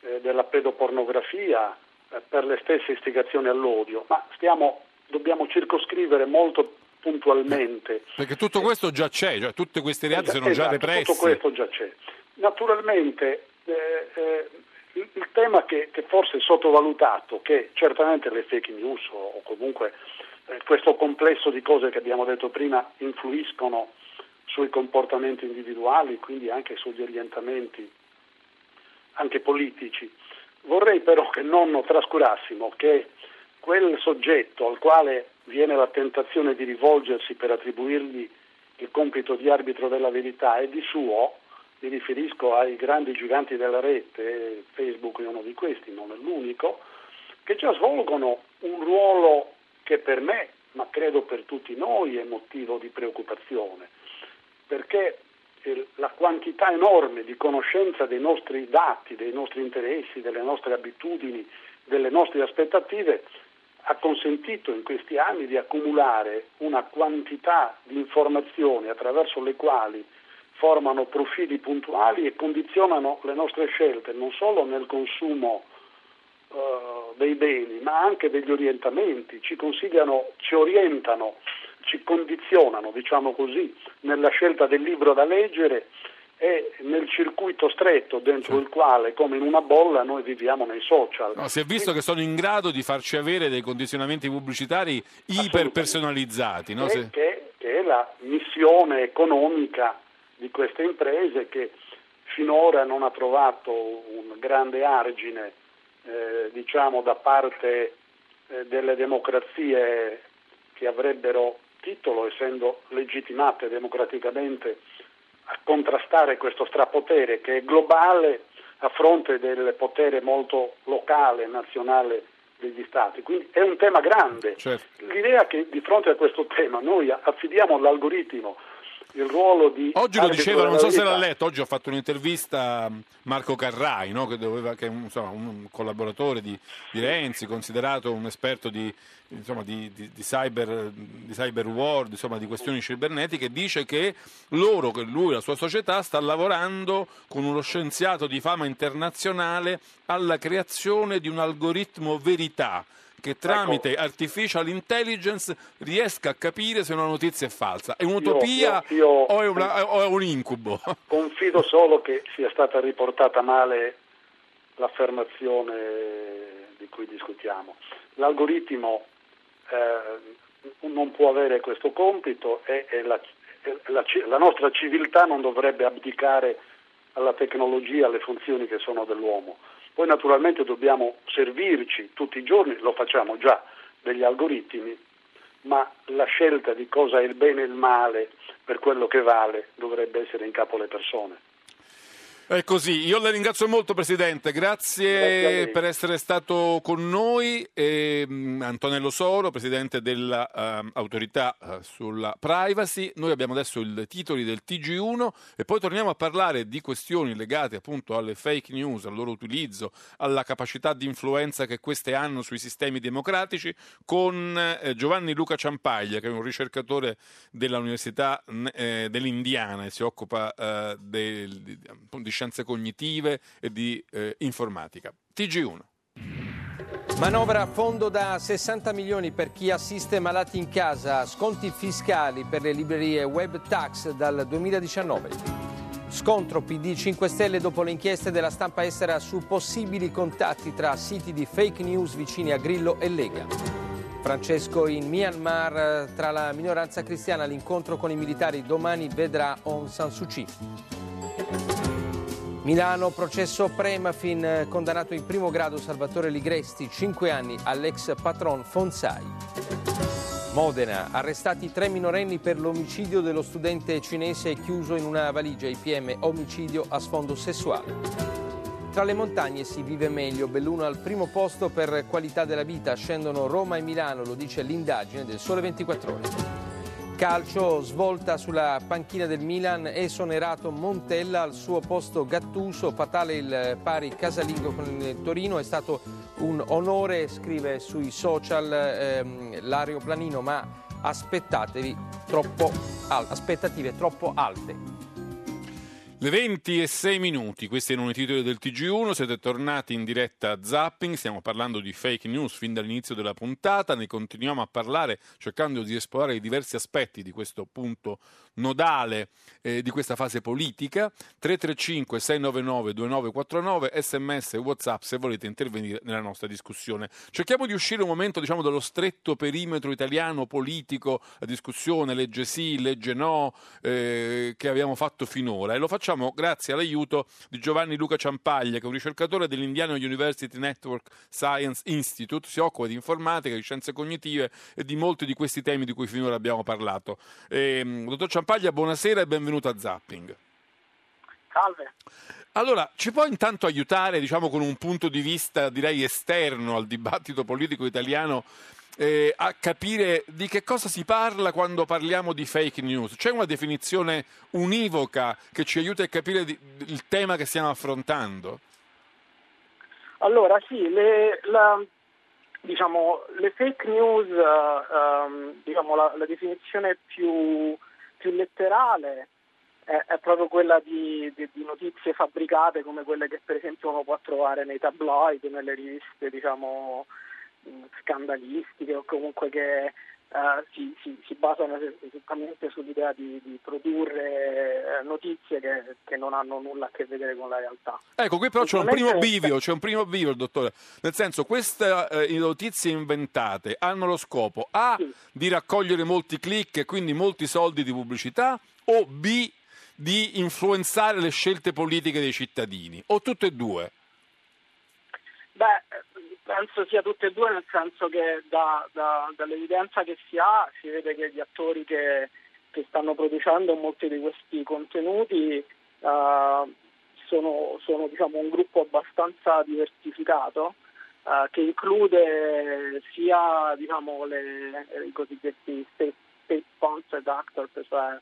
eh, della pedopornografia, eh, per le stesse istigazioni all'odio, ma stiamo, dobbiamo circoscrivere molto puntualmente. Perché tutto questo già c'è, cioè, tutti questi reati sono esatto, già repressi. Tutto questo già c'è. Naturalmente eh, il, il, tema che, che, forse è sottovalutato, che certamente le fake news o, o comunque eh, questo complesso di cose che abbiamo detto prima influiscono sui comportamenti individuali, quindi anche sugli orientamenti anche politici. Vorrei però che non trascurassimo che quel soggetto al quale viene la tentazione di rivolgersi per attribuirgli il compito di arbitro della verità è di suo, mi riferisco ai grandi giganti della rete, Facebook è uno di questi, non è l'unico, che già svolgono un ruolo che per me, ma credo per tutti noi, è motivo di preoccupazione, perché la quantità enorme di conoscenza dei nostri dati, dei nostri interessi, delle nostre abitudini, delle nostre aspettative ha consentito in questi anni di accumulare una quantità di informazioni attraverso le quali formano profili puntuali e condizionano le nostre scelte non solo nel consumo uh, dei beni, ma anche degli orientamenti, ci consigliano, ci orientano, ci condizionano, diciamo così, nella scelta del libro da leggere e nel circuito stretto dentro sì. il quale, come in una bolla, noi viviamo nei social. No, si è visto Quindi, che sono in grado di farci avere dei condizionamenti pubblicitari iperpersonalizzati. No? Se... Che, che, è la missione economica di queste imprese che finora non ha trovato un grande argine eh, diciamo da parte eh, delle democrazie che avrebbero titolo, essendo legittimate democraticamente, a contrastare questo strapotere che è globale a fronte del potere molto locale, nazionale degli stati, quindi è un tema grande. Certo. L'idea che di fronte a questo tema noi affidiamo all'algoritmo il ruolo di... Oggi lo diceva, non so se l'ha letto, oggi ho fatto un'intervista a Marco Carrai, no? che, doveva- che è un, insomma, un collaboratore di, di Renzi, considerato un esperto di, insomma, di, di- di cyber, di cyber world, insomma, di questioni cibernetiche, dice che loro, che lui e la sua società sta lavorando con uno scienziato di fama internazionale alla creazione di un algoritmo verità che tramite artificial intelligence riesca a capire se una notizia è falsa. È un'utopia Io- io- o, è una- o è un incubo? Confido solo che sia stata riportata male l'affermazione di cui discutiamo. L'algoritmo eh, non può avere questo compito e, e la, la la nostra civiltà non dovrebbe abdicare alla tecnologia, alle funzioni che sono dell'uomo. Poi naturalmente dobbiamo servirci tutti i giorni, lo facciamo già, degli algoritmi, ma la scelta di cosa è il bene e il male per quello che vale dovrebbe essere in capo alle persone. È così, io le ringrazio molto Presidente, grazie, Grazie per essere stato con noi. E, mm, Antonello Soro, Presidente dell'autorità sulla privacy. Noi abbiamo adesso i titoli del TG1 e poi torniamo a parlare di questioni legate appunto alle fake news, al loro utilizzo, alla capacità di influenza che queste hanno sui sistemi democratici con eh, Giovanni Luca Ciampaglia, che è un ricercatore dell'Università eh, dell'Indiana e si occupa eh, del- di scienze cognitive e di eh, informatica. TG1. Manovra a fondo da 60 milioni per chi assiste malati in casa, sconti fiscali per le librerie web tax dal 2019. Scontro PD 5 Stelle dopo le inchieste della stampa estera su possibili contatti tra siti di fake news vicini a Grillo e Lega. Francesco in Myanmar tra la minoranza cristiana l'incontro con i militari domani vedrà Aung San Suu Kyi. Milano, processo Premafin, eh, condannato in primo grado Salvatore Ligresti, 5 anni all'ex patron Fonsai. Modena, arrestati tre minorenni per l'omicidio dello studente cinese chiuso in una valigia IPM omicidio a sfondo sessuale. Tra le montagne si vive meglio, Belluno al primo posto per qualità della vita, scendono Roma e Milano, lo dice l'indagine del Sole 24 Ore. Calcio, svolta sulla panchina del Milan, esonerato Montella al suo posto Gattuso, fatale il pari casalingo con il Torino, è stato un onore, scrive sui social ehm, l'aeroplanino, ma aspettatevi troppo aspettative troppo alte. Le 20 e 6 minuti, questi erano i titoli del TG1, siete tornati in diretta a Zapping, stiamo parlando di fake news fin dall'inizio della puntata, ne continuiamo a parlare cercando di esplorare i diversi aspetti di questo punto nodale eh, di questa fase politica. 335 699 2949 sms e whatsapp se volete intervenire nella nostra discussione. Cerchiamo di uscire un momento diciamo dallo stretto perimetro italiano politico, la discussione legge sì, legge no eh, che abbiamo fatto finora e lo facciamo grazie all'aiuto di Giovanni Luca Ciampaglia che è un ricercatore dell'Indiana University Network Science Institute, si occupa di informatica, di scienze cognitive e di molti di questi temi di cui finora abbiamo parlato. Ehm, dottor Ciampaglia, buonasera e benvenuto a Zapping. Salve. Allora, ci può intanto aiutare, diciamo, con un punto di vista, direi, esterno al dibattito politico italiano, eh, a capire di che cosa si parla quando parliamo di fake news? C'è una definizione univoca che ci aiuta a capire di- il tema che stiamo affrontando? Allora sì, le, la- diciamo, le fake news, eh, ehm, diciamo, la, la definizione più, più letterale è, è proprio quella di, di- di notizie fabbricate come quelle che per esempio uno può trovare nei tabloid, nelle riviste diciamo, scandalistiche o comunque che eh, si, si- si basano esattamente sull'idea di, di produrre eh, notizie che, che non hanno nulla a che vedere con la realtà. Ecco, qui però c'è un primo bivio, c'è un primo bivio, dottore. Nel senso, queste eh, notizie inventate hanno lo scopo A di raccogliere molti click e quindi molti soldi di pubblicità o B di influenzare le scelte politiche dei cittadini o tutte e due? Beh, penso sia tutte e due, nel senso che da- da- dall'evidenza che si ha si vede che gli attori che, che stanno producendo molti di questi contenuti eh, sono, sono, diciamo, un gruppo abbastanza diversificato. uh, che include sia diciamo, le, i cosiddetti state sponsored actors, cioè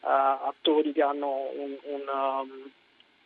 uh, attori che hanno un, un, um,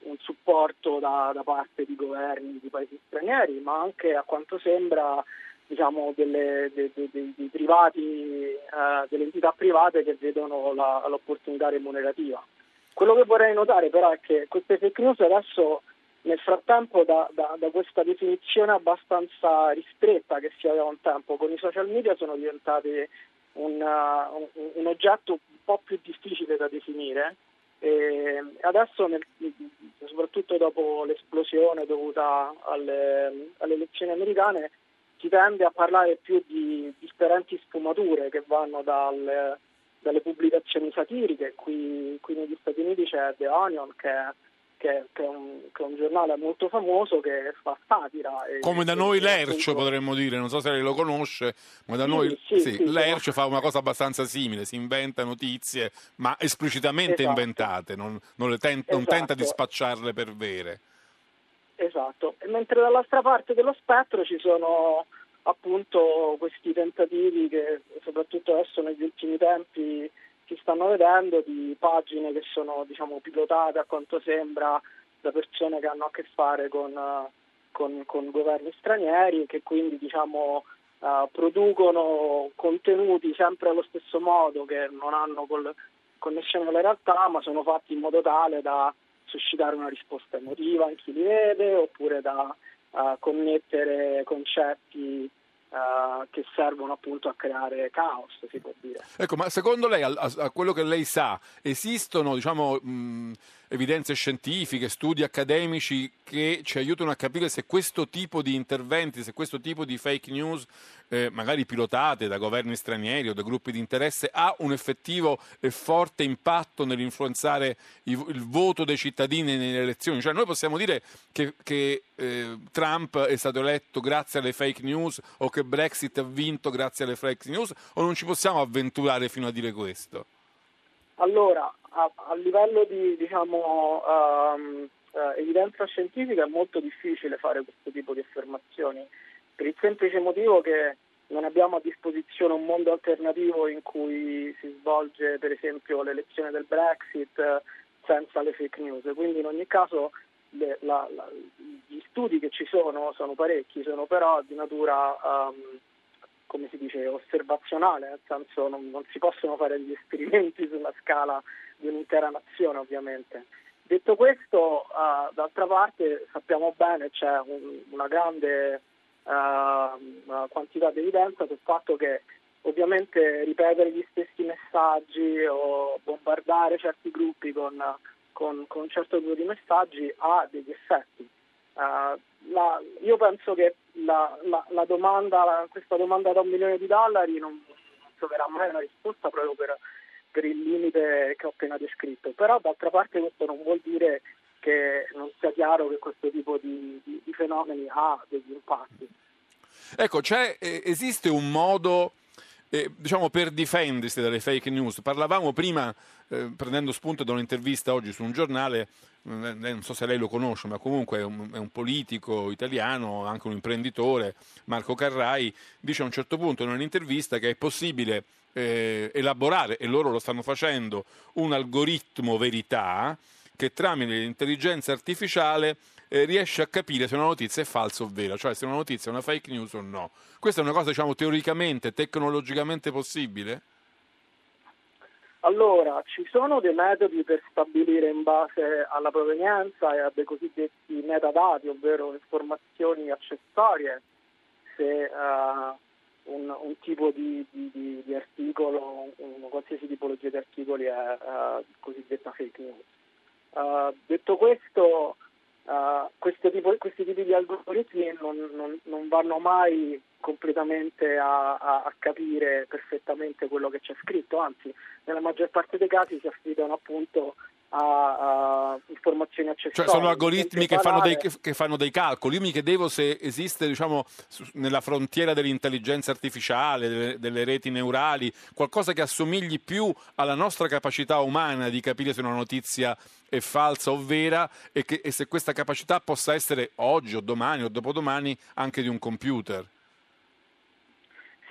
un supporto da, da, parte di governi di paesi stranieri, ma anche a quanto sembra diciamo, delle, de, de, de, privati, uh, delle entità private che vedono la, l'opportunità remunerativa. Quello che vorrei notare però è che queste fake news adesso nel frattempo da, da, da, questa definizione abbastanza ristretta che si aveva un tempo con i social media sono diventati un, uh, un, un oggetto un po' più difficile da definire e adesso nel, soprattutto dopo l'esplosione dovuta alle, alle, elezioni americane si tende a parlare più di differenti sfumature che vanno dal, dalle pubblicazioni satiriche. Qui, qui negli Stati Uniti c'è The Onion che che, che, è un, che, è un, giornale molto famoso che fa satira. E, Come da noi Lercio potremmo dire, non so se lei lo conosce, ma da sì, noi sì, sì, Lercio fa una cosa abbastanza simile, si inventa notizie ma esplicitamente esatto. inventate, non, non, ten- esatto. non tenta di spacciarle per vere. Esatto, e mentre dall'altra parte dello spettro ci sono appunto questi tentativi che soprattutto adesso negli ultimi tempi si stanno vedendo di pagine che sono diciamo, pilotate a quanto sembra da persone che hanno a che fare con, con, con governi stranieri e che quindi diciamo, uh, producono contenuti sempre allo stesso modo che non hanno col, connessione alla realtà ma sono fatti in modo tale da suscitare una risposta emotiva in chi li vede oppure da uh, connettere concetti Uh, che servono appunto a creare caos, si può dire. Ecco, ma secondo lei, a, a quello che lei sa, esistono diciamo, mh, evidenze scientifiche, studi accademici che ci aiutano a capire se questo tipo di interventi, se questo tipo di fake news, eh, magari pilotate da governi stranieri o da gruppi di interesse, ha un effettivo e forte impatto nell'influenzare il, il voto dei cittadini nelle elezioni. Cioè noi possiamo dire che, che eh, Trump è stato eletto grazie alle fake news o che Brexit ha vinto grazie alle fake news o non ci possiamo avventurare fino a dire questo? Allora, a, a livello di diciamo, um, evidenza scientifica è molto difficile fare questo tipo di affermazioni, per il semplice motivo che non abbiamo a disposizione un mondo alternativo in cui si svolge per esempio l'elezione del Brexit eh, senza le fake news, quindi in ogni caso le, la, la, gli studi che ci sono sono parecchi, sono però di natura um, come si dice, osservazionale, nel senso non, non si possono fare degli esperimenti sulla scala di un'intera nazione ovviamente. Detto questo, uh, d'altra parte sappiamo bene c'è un, una grande uh, quantità di evidenza sul fatto che ovviamente ripetere gli stessi messaggi o bombardare certi gruppi con, con, con un certo tipo di messaggi ha degli effetti. Uh, la, io penso che la, la, domanda, questa domanda da un milione di dollari non troverà mai una risposta proprio per, per, il limite che ho appena descritto. Però d'altra parte questo non vuol dire che non sia chiaro che questo tipo di, di, di fenomeni ha degli impatti. Ecco, eh, esiste un modo eh, diciamo per difendersi dalle fake news. Parlavamo prima, eh, prendendo spunto da un'intervista oggi su un giornale, eh, non so se lei lo conosce, ma comunque è un, è un, politico italiano, anche un imprenditore, Marco Carrai, dice a un certo punto in un'intervista che è possibile eh, elaborare, e loro lo stanno facendo, un algoritmo verità che tramite l'intelligenza artificiale eh, riesce a capire se una notizia è falsa o vera, cioè se una notizia è una fake news o no. Questa è una cosa, diciamo, teoricamente, tecnologicamente possibile? Allora, ci sono dei metodi per stabilire in base alla provenienza e a dei cosiddetti metadati, ovvero informazioni accessorie, se uh, un, un, tipo di, di, di articolo, un, qualsiasi tipologia di articoli è uh, cosiddetta fake news. Uh, detto questo, tipo, questi tipi di algoritmi non, non, non vanno mai completamente a, a, a, capire perfettamente quello che c'è scritto, anzi nella maggior parte dei casi si affidano appunto a, a informazioni accessorie. Cioè sono algoritmi che fanno, dei, che fanno, dei, calcoli. Io mi chiedevo se esiste diciamo, nella frontiera dell'intelligenza artificiale, delle, delle, reti neurali, qualcosa che assomigli più alla nostra capacità umana di capire se una notizia è falsa o vera e, che, e se questa capacità possa essere oggi o domani o dopodomani anche di un computer.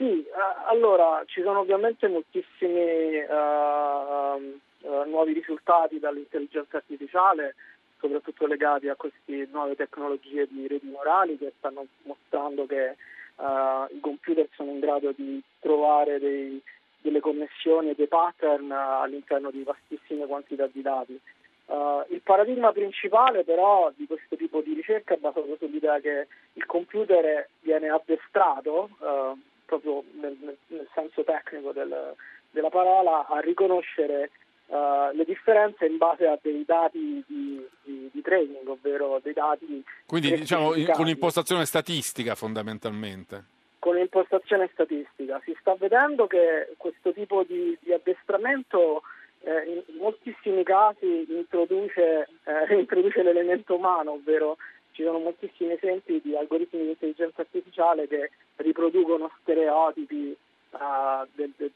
Sì, allora ci sono ovviamente moltissimi uh, uh, nuovi risultati dall'intelligenza artificiale, soprattutto legati a queste nuove tecnologie di reti neurali che stanno mostrando che uh, i computer sono in grado di trovare dei, delle connessioni e dei pattern all'interno di vastissime quantità di dati. Uh, il paradigma principale però di questo tipo di ricerca è basato sull'idea che il computer viene addestrato uh, proprio nel, nel senso tecnico del, della parola, a riconoscere uh, le differenze in base a dei dati di, di, di training, ovvero dei dati... Quindi diciamo con impostazione statistica fondamentalmente con l'impostazione statistica. Si sta vedendo che questo tipo di, di addestramento eh, in moltissimi casi introduce, eh, introduce, l'elemento umano, ovvero ci sono moltissimi esempi di algoritmi di intelligenza artificiale che riproducono stereotipi uh, del, del,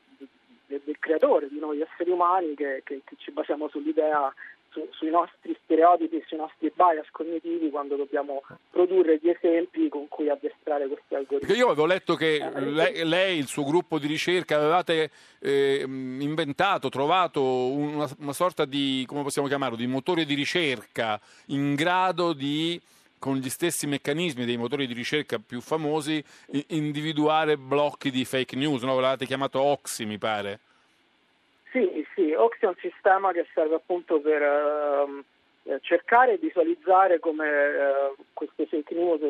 del, del, creatore di noi esseri umani che, che, che ci basiamo sull'idea su, sui nostri stereotipi, sui nostri bias cognitivi quando dobbiamo produrre gli esempi con cui addestrare questi algoritmi. Perché io avevo letto che eh, lei, lei, il suo gruppo di ricerca, avevate eh, inventato, trovato una, una sorta di, come possiamo chiamarlo, di motore di ricerca in grado di con gli stessi meccanismi dei motori di ricerca più famosi, individuare blocchi di fake news, no? l'avete chiamato Oxy, mi pare. Sì, sì, Oxy è un sistema che serve appunto per uh, cercare e visualizzare come uh, queste fake news,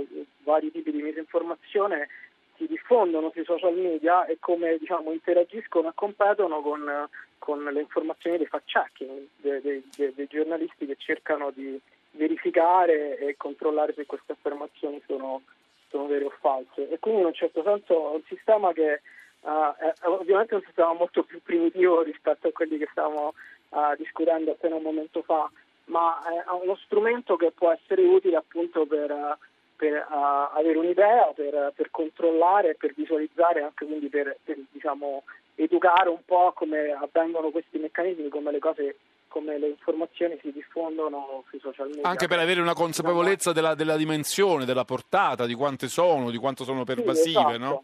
vari tipi di misinformazione si diffondono sui social media e come diciamo, interagiscono e competono con, con le informazioni dei fact-checking, dei, dei, dei giornalisti che cercano di verificare e controllare se queste affermazioni sono, sono vere o false. E quindi in un certo senso è un sistema che uh, è ovviamente un sistema molto più primitivo rispetto a quelli che stavamo uh, discutendo appena un momento fa, ma è uno strumento che può essere utile appunto per, uh, per avere un'idea, per, per, controllare, per visualizzare, anche quindi per, per diciamo, educare un po' come avvengono questi meccanismi, come le cose come le informazioni si diffondono sui social media. Anche per avere una consapevolezza della, della dimensione, della portata, di quante sono, di quanto sono pervasive, sì, esatto. no?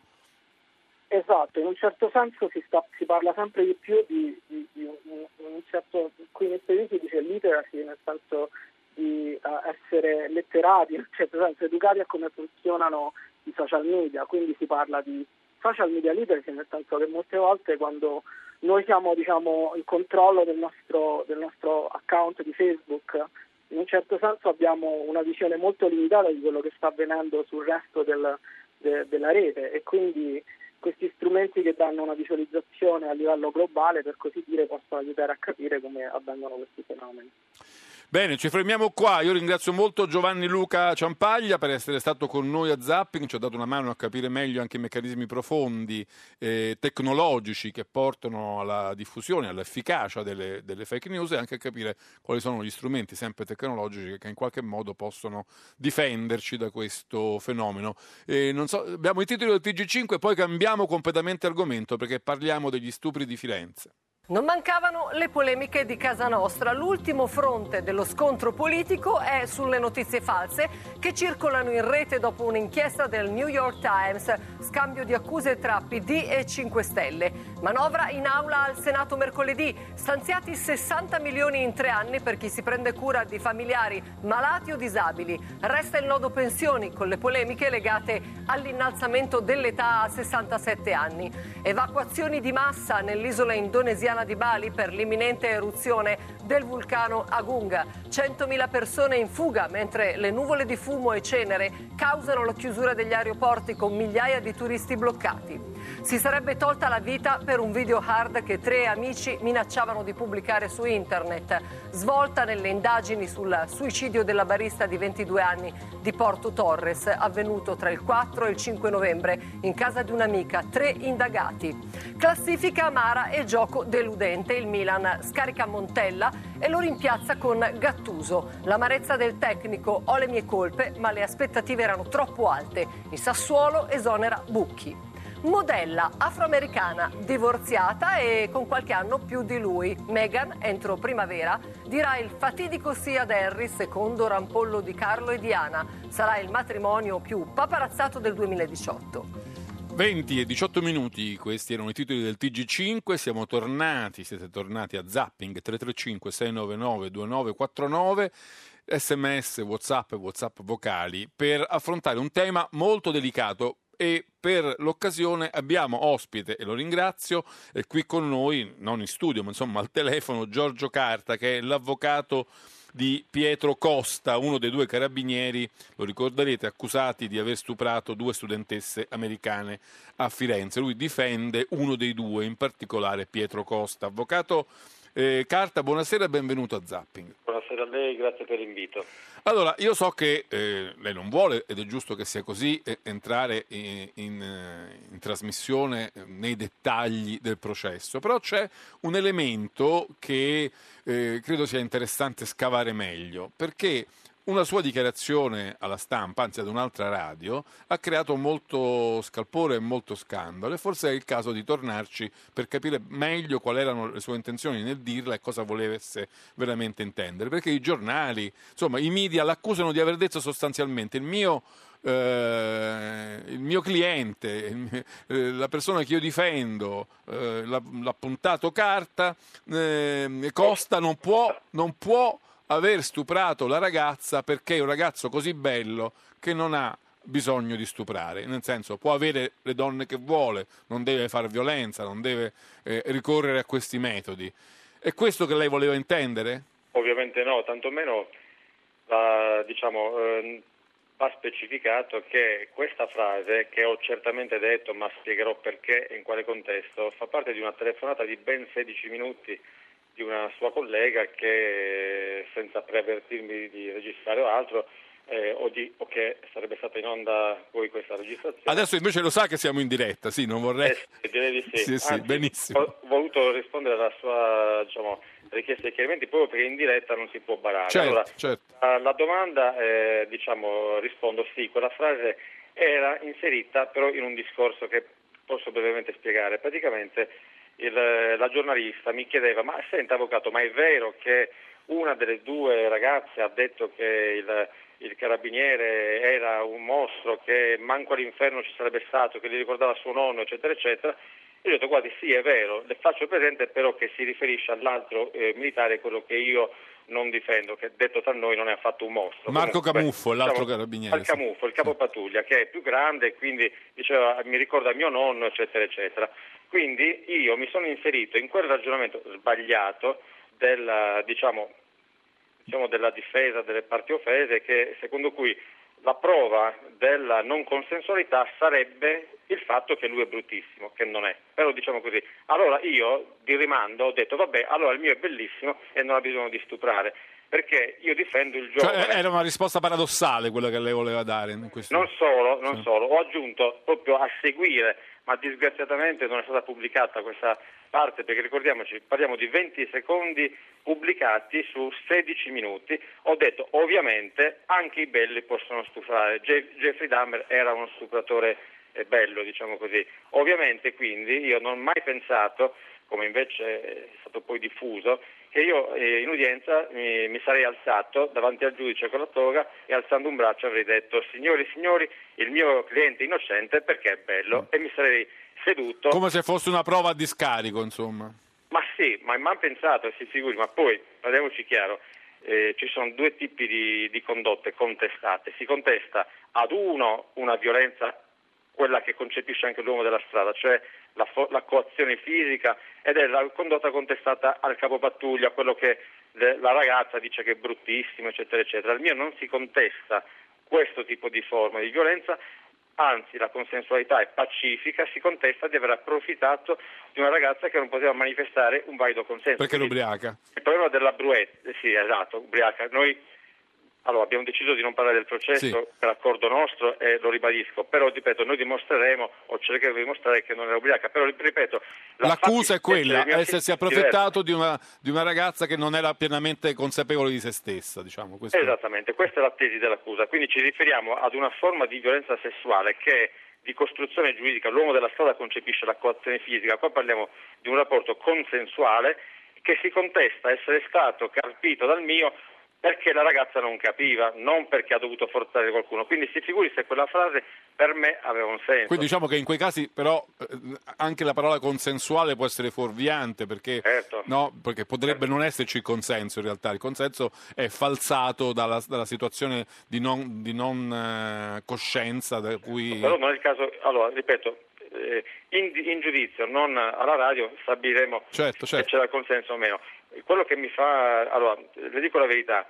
Esatto, in un certo senso si, sta, si parla sempre di più di, di, di un, un, certo, qui in Stati Uniti dice literacy, nel senso di uh, essere letterati, in un certo senso educati a come funzionano i social media, quindi si parla di social media literacy, nel senso che molte volte quando noi siamo diciamo, in controllo del nostro, del nostro account di Facebook, in un certo senso abbiamo una visione molto limitata di quello che sta avvenendo sul resto del, de, della rete e quindi questi strumenti che danno una visualizzazione a livello globale, per così dire, possono aiutare a capire come avvengono questi fenomeni. Bene, ci fermiamo qua. Io ringrazio molto Giovanni Luca Ciampaglia per essere stato con noi a Zapping, ci ha dato una mano a capire meglio anche i meccanismi profondi eh, tecnologici che portano alla diffusione, all'efficacia delle, delle, fake news e anche a capire quali sono gli strumenti sempre tecnologici che in qualche modo possono difenderci da questo fenomeno. Eh, so, abbiamo i titoli del TG5 e poi cambiamo completamente argomento perché parliamo degli stupri di Firenze. Non mancavano le polemiche di casa nostra. L'ultimo fronte dello scontro politico è sulle notizie false che circolano in rete dopo un'inchiesta del New York Times, scambio di accuse tra PD e 5 Stelle. Manovra in aula al Senato mercoledì, stanziati 60 milioni in tre anni per chi si prende cura di familiari malati o disabili. Resta il nodo pensioni con le polemiche legate all'innalzamento dell'età a 67 anni. Evacuazioni di massa nell'isola indonesiana di Bali per l'imminente eruzione del vulcano Agunga. 100.000 persone in fuga mentre le nuvole di fumo e cenere causano la chiusura degli aeroporti con migliaia di turisti bloccati. Si sarebbe tolta la vita per un video hard che tre amici minacciavano di pubblicare su internet. Svolta nelle indagini sul suicidio della barista di 22 anni di Porto Torres, avvenuto tra il 4 e il 5 novembre in casa di un'amica. Tre indagati. Classifica amara e gioco deludente. Il Milan scarica Montella e lo rimpiazza con Gattuso. L'amarezza del tecnico ho le mie colpe, ma le aspettative erano troppo alte. Il Sassuolo esonera Bucchi. Modella afroamericana, divorziata e con qualche anno più di lui. Meghan, entro primavera, dirà il fatidico sì ad Harry, secondo rampollo di Carlo e Diana. Sarà il matrimonio più paparazzato del 2018. 20 e 18 minuti, questi erano i titoli del TG5, siamo tornati, siete tornati a Zapping 335 699 2949, sms, whatsapp whatsapp vocali per affrontare un tema molto delicato e per l'occasione abbiamo ospite, e lo ringrazio, è qui con noi, non in studio, ma insomma al telefono, Giorgio Carta, che è l'avvocato di Pietro Costa, uno dei due carabinieri, lo ricorderete, accusati di aver stuprato due studentesse americane a Firenze. Lui difende uno dei due, in particolare Pietro Costa. Avvocato eh, Carta, buonasera e benvenuto a Zapping. Buonasera a lei, grazie per l'invito. Allora, io so che eh, lei non vuole, ed è giusto che sia così, eh, entrare in, in, in trasmissione eh, nei dettagli del processo, però c'è un elemento che eh, credo sia interessante scavare meglio, perché una sua dichiarazione alla stampa, anzi ad un'altra radio, ha creato molto scalpore e molto scandalo e forse è il caso di tornarci per capire meglio quali erano le sue intenzioni nel dirla e cosa volesse veramente intendere. Perché i giornali, insomma, i media l'accusano di aver detto sostanzialmente il mio eh, il mio cliente, il mio, eh, la persona che io difendo, eh, l'appuntato carta, eh, Costa non può, non può aver stuprato la ragazza perché è un ragazzo così bello che non ha bisogno di stuprare, nel senso può avere le donne che vuole, non deve fare violenza, non deve eh, ricorrere a questi metodi. È questo che lei voleva intendere? Ovviamente no, tantomeno va, diciamo, eh, va specificato che questa frase, che ho certamente detto, ma spiegherò perché e in quale contesto, fa parte di una telefonata di ben 16 minuti di una sua collega che senza preavvertirmi di registrare o altro eh, o, di, o, che sarebbe stata in onda poi questa registrazione. Adesso invece lo sa che siamo in diretta, sì, non vorrei... Eh, direi di sì, sì, sì Anzi, benissimo. Ho voluto rispondere alla sua diciamo, richiesta di chiarimenti proprio perché in diretta non si può barare. Certo, allora, certo. La, la domanda, eh, diciamo, rispondo sì, quella frase era inserita però in un discorso che posso brevemente spiegare. Praticamente il, la giornalista mi chiedeva, ma senta avvocato, ma è vero che una delle due ragazze ha detto che il, il carabiniere era un mostro, che manco all'inferno ci sarebbe stato, che gli ricordava suo nonno, eccetera, eccetera. Io ho detto, guardi, sì, è vero, le faccio presente però che si riferisce all'altro eh, militare, quello che io non difendo, che detto tra noi non è affatto un mostro. Marco Comunque, Camuffo, l'altro diciamo, carabiniere. Al Camuffo, il capo pattuglia, che è più grande e quindi diceva, mi ricorda mio nonno, eccetera, eccetera. Quindi io mi sono inserito in quel ragionamento sbagliato della, diciamo, diciamo, della difesa delle parti offese, che, secondo cui la prova della non consensualità sarebbe il fatto che lui è bruttissimo, che non è. Però diciamo così. Allora io di rimando ho detto vabbè, allora il mio è bellissimo e non ha bisogno di stuprare. Perché io difendo il giovane. Cioè, era una risposta paradossale quella che lei voleva dare. In questo... Non solo, non Sì. solo, ho aggiunto proprio a seguire, ma disgraziatamente non è stata pubblicata questa parte, perché ricordiamoci, parliamo di 20 secondi pubblicati su 16 minuti. Ho detto, ovviamente, anche i belli possono stufare. Jeff- Jeffrey Dahmer era uno stupratore eh, bello, diciamo così. Ovviamente, quindi, io non ho mai pensato, come invece è stato poi diffuso, che io eh, in udienza mi, mi sarei alzato davanti al giudice con la toga e alzando un braccio avrei detto signori signori il mio cliente è innocente perché è bello e mi sarei seduto Come se fosse una prova a discarico, insomma. ma sì, ma mai pensato, si figuri, ma poi parliamoci chiaro, eh, ci sono due tipi di, di condotte contestate. Si contesta ad uno una violenza, quella che concepisce anche l'uomo della strada, cioè la, fo- la coazione fisica, ed è la condotta contestata al capo pattuglia, quello che le- la ragazza dice che è bruttissimo, eccetera, eccetera. Al mio non si contesta questo tipo di forma di violenza anzi la consensualità è pacifica, si contesta di aver approfittato di una ragazza che non poteva manifestare un valido consenso. Perché l'ubriaca? Il problema della Bruette, sì esatto, ubriaca. Noi allora, abbiamo deciso di non parlare del processo Sì. per accordo nostro e lo ribadisco, però ripeto, noi dimostreremo o cercheremo di dimostrare che non era ubriaca, però ripeto, la L'accusa è quella, essersi è approfittato di una, di una ragazza che non era pienamente consapevole di se stessa, diciamo. Questo Esattamente, questa è la tesi dell'accusa, quindi ci riferiamo ad una forma di violenza sessuale che è di costruzione giuridica, l'uomo della strada concepisce la coazione fisica, qua parliamo di un rapporto consensuale che si contesta essere stato carpito dal mio perché la ragazza non capiva, non perché ha dovuto forzare qualcuno. Quindi si figuri se quella frase per me aveva un senso. Quindi diciamo che in quei casi però eh, anche la parola consensuale può essere fuorviante perché, Certo. no, perché potrebbe non esserci il consenso in realtà, il consenso è falsato dalla, dalla situazione di non, di non, eh, coscienza da cui... Però non è il caso, allora ripeto, eh, in, in giudizio, non alla radio, stabiliremo Certo, se certo. c'era consenso o meno. Quello che mi fa, allora, le dico la verità,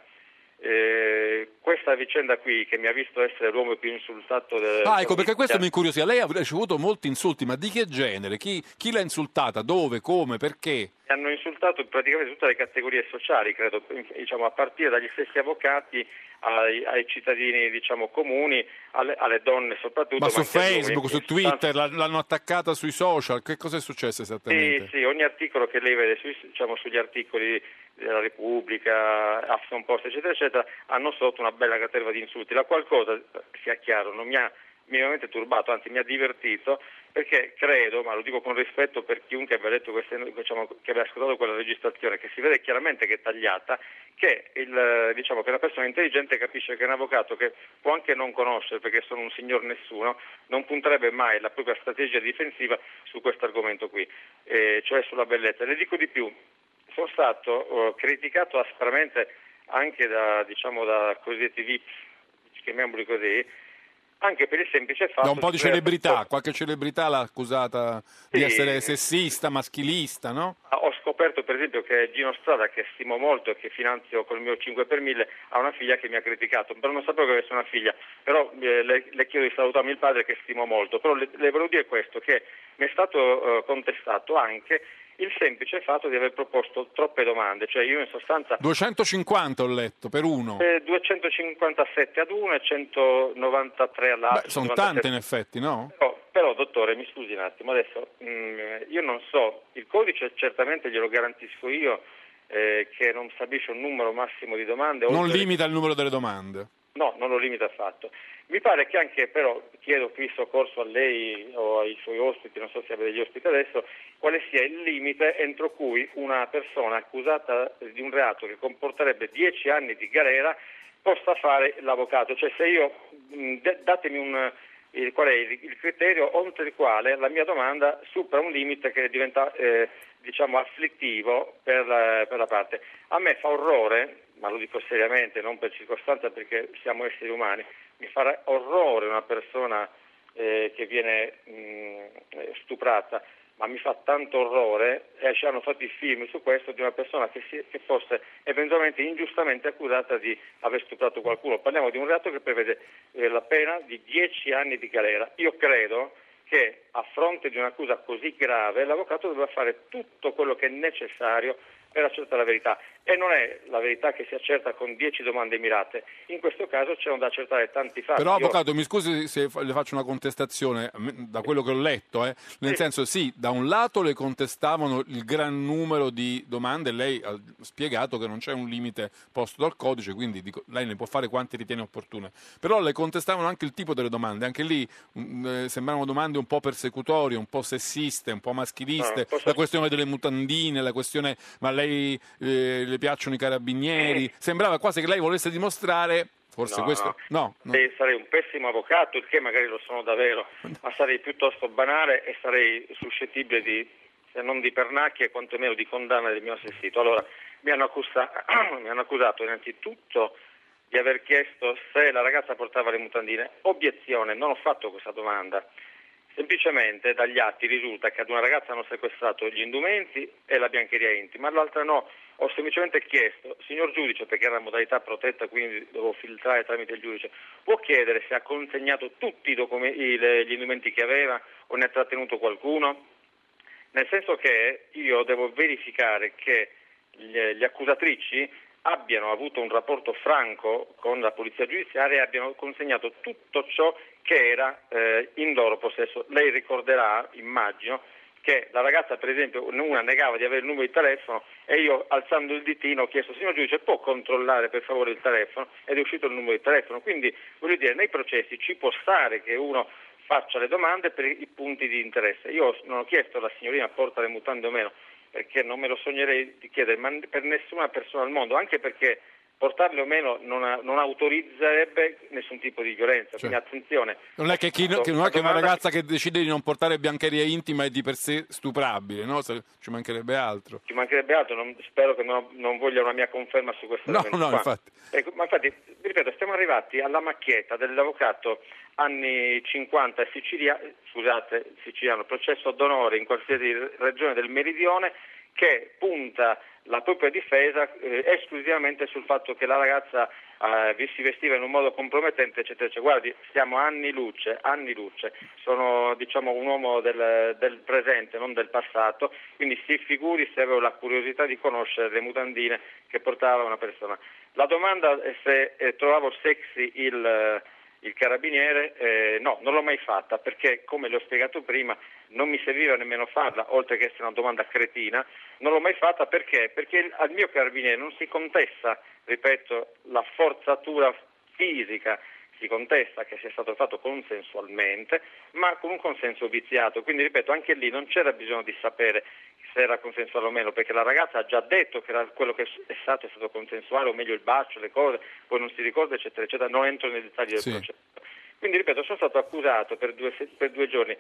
eh, questa vicenda qui che mi ha visto essere l'uomo più insultato del Ah, ecco, perché questo mi incuriosiva. Lei ha ricevuto molti insulti, ma di che genere? Chi, chi l'ha insultata? Dove? Come? Perché? Mi hanno insultato praticamente tutte le categorie sociali, credo, diciamo, a partire dagli stessi avvocati ai, ai cittadini diciamo, comuni, alle, alle donne soprattutto. Ma su anche agli Facebook, su Twitter, l'ha- l'hanno attaccata sui social? Che cosa è successo Sì, esattamente? sì, ogni articolo che lei vede sui- diciamo, sugli articoli della Repubblica, Huffington Post, eccetera, eccetera, hanno sotto una bella caterva di insulti, la qual cosa, sia chiaro, non mi ha minimamente turbato, anzi mi ha divertito, perché credo, ma lo dico con rispetto per chiunque abbia queste, diciamo, che abbia ascoltato quella registrazione, che si vede chiaramente che è tagliata, che, il, diciamo, che una persona intelligente capisce che un avvocato che può anche non conoscere, perché sono un signor nessuno, non punterebbe mai la propria strategia difensiva su questo argomento qui, eh, cioè sulla bellezza. Le dico di più, sono stato eh, criticato aspramente anche da, diciamo, da cosiddetti VIP, chiamiamoli così, anche per il semplice fatto Da un po' di celebrità, qualche celebrità l'ha accusata di Sì. essere sessista, maschilista, no? Ho scoperto per esempio che Gino Strada, che stimo molto e che finanzio col mio 5 per 1000, ha una figlia che mi ha criticato, però non sapevo che avesse una figlia, però eh, le, le chiedo di salutarmi il padre che stimo molto, però le, le volevo dire questo, che mi è stato eh, contestato anche il semplice fatto di aver proposto troppe domande, cioè io in sostanza 250 ho letto per uno. eh, 257 ad uno e 193 all'altro. Beh, sono 97. tante in effetti, no? Però, però, dottore, mi scusi un attimo, adesso mm, io non so, il codice certamente glielo garantisco io eh, che non stabilisce un numero massimo di domande. Non oltre- limita il numero delle domande. No, non lo limita affatto. Mi pare che anche, però, chiedo qui soccorso a lei o ai suoi ospiti, non so se avete degli ospiti adesso, quale sia il limite entro cui una persona accusata di un reato che comporterebbe 10 anni di galera possa fare l'avvocato. Cioè se io, datemi un, il, qual è il, il criterio oltre il quale la mia domanda supera un limite che diventa eh, diciamo afflittivo per la, per la parte. A me fa orrore, ma lo dico seriamente, non per circostanza perché siamo esseri umani, mi fa orrore una persona eh, che viene mh, stuprata, ma mi fa tanto orrore e ci hanno fatto i film su questo di una persona che, si- che fosse eventualmente ingiustamente accusata di aver stuprato qualcuno. Parliamo di un reato che prevede eh, la pena di 10 anni di galera. Io credo che a fronte di un'accusa così grave l'avvocato doveva fare tutto quello che è necessario per accertare la verità e non è la verità che si accerta con 10 domande mirate, in questo caso c'erano da accertare tanti fatti. Però, Io- avvocato, mi scusi se le faccio una contestazione, da quello che ho letto, eh. nel senso sì, da un lato le contestavano il gran numero di domande, lei ha spiegato che non c'è un limite posto dal codice, quindi dico, lei ne può fare quanti ritiene opportune, però le contestavano anche il tipo delle domande, anche lì mm, eh, sembravano domande un po' persecutorie, un po' sessiste, un po' maschiliste, No, posso- la questione delle mutandine, la questione ma lei eh, le piacciono i carabinieri, sembrava quasi che lei volesse dimostrare, forse No, questo... no, no. Sì, sarei un pessimo avvocato, il che magari lo sono davvero, ma sarei piuttosto banale e sarei suscettibile di, se non di pernacchie, quantomeno di condanna del mio assistito. Allora, mi hanno, accusa- mi hanno accusato innanzitutto di aver chiesto se la ragazza portava le mutandine. Obiezione, non ho fatto questa domanda. Semplicemente dagli atti risulta che ad una ragazza hanno sequestrato gli indumenti e la biancheria intima, all'altra no. Ho semplicemente chiesto, signor giudice, perché era modalità protetta, quindi devo filtrare tramite il giudice, può chiedere se ha consegnato tutti documenti, gli indumenti che aveva o ne ha trattenuto qualcuno? Nel senso che io devo verificare che gli accusatrici abbiano avuto un rapporto franco con la polizia giudiziaria e abbiano consegnato tutto ciò che era eh, in loro possesso. Lei ricorderà, immagino, che la ragazza per esempio una negava di avere il numero di telefono e io alzando il ditino ho chiesto signor giudice può controllare per favore il telefono? Ed è uscito il numero di telefono. Quindi voglio dire nei processi ci può stare che uno faccia le domande per i punti di interesse. Io non ho chiesto alla signorina porta le mutande o meno perché non me lo sognerei di chiedere ma per nessuna persona al mondo anche perché portarle o meno non, non, autorizzerebbe nessun tipo di violenza. Quindi Cioè. attenzione. Non è che, chi- che non è che una ragazza che decide di non portare biancheria intima è di per sé stuprabile, no? Se- ci mancherebbe altro. Ci mancherebbe altro, non- spero che non, non voglia una mia conferma su questo No, no, qua. infatti. Ecco, ma infatti, ripeto, siamo arrivati alla macchietta dell'avvocato anni 50 Sicilia, scusate, siciliano, processo d'onore in qualsiasi regione del meridione che punta la propria difesa eh, esclusivamente sul fatto che la ragazza eh, si vestiva in un modo compromettente, eccetera, eccetera. Guardi, siamo anni luce, anni luce. Sono diciamo, un uomo del, del presente, non del passato, quindi si figuri se avevo la curiosità di conoscere le mutandine che portava una persona. La domanda è se eh, trovavo sexy il, eh, il carabiniere, eh, no, non l'ho mai fatta perché, come le ho spiegato prima, non mi serviva nemmeno farla, oltre che essere una domanda cretina. Non l'ho mai fatta perché? Perché al mio carabiniere non si contesta, ripeto, la forzatura fisica, si contesta che sia stato fatto consensualmente, ma con un consenso viziato. Quindi, ripeto, anche lì non c'era bisogno di sapere se era consensuale o meno, perché la ragazza ha già detto che quello che è stato è stato consensuale, o meglio il bacio, le cose, poi non si ricorda, eccetera, eccetera. Non entro nei dettagli del Sì. processo. Quindi, ripeto, sono stato accusato per due, per due giorni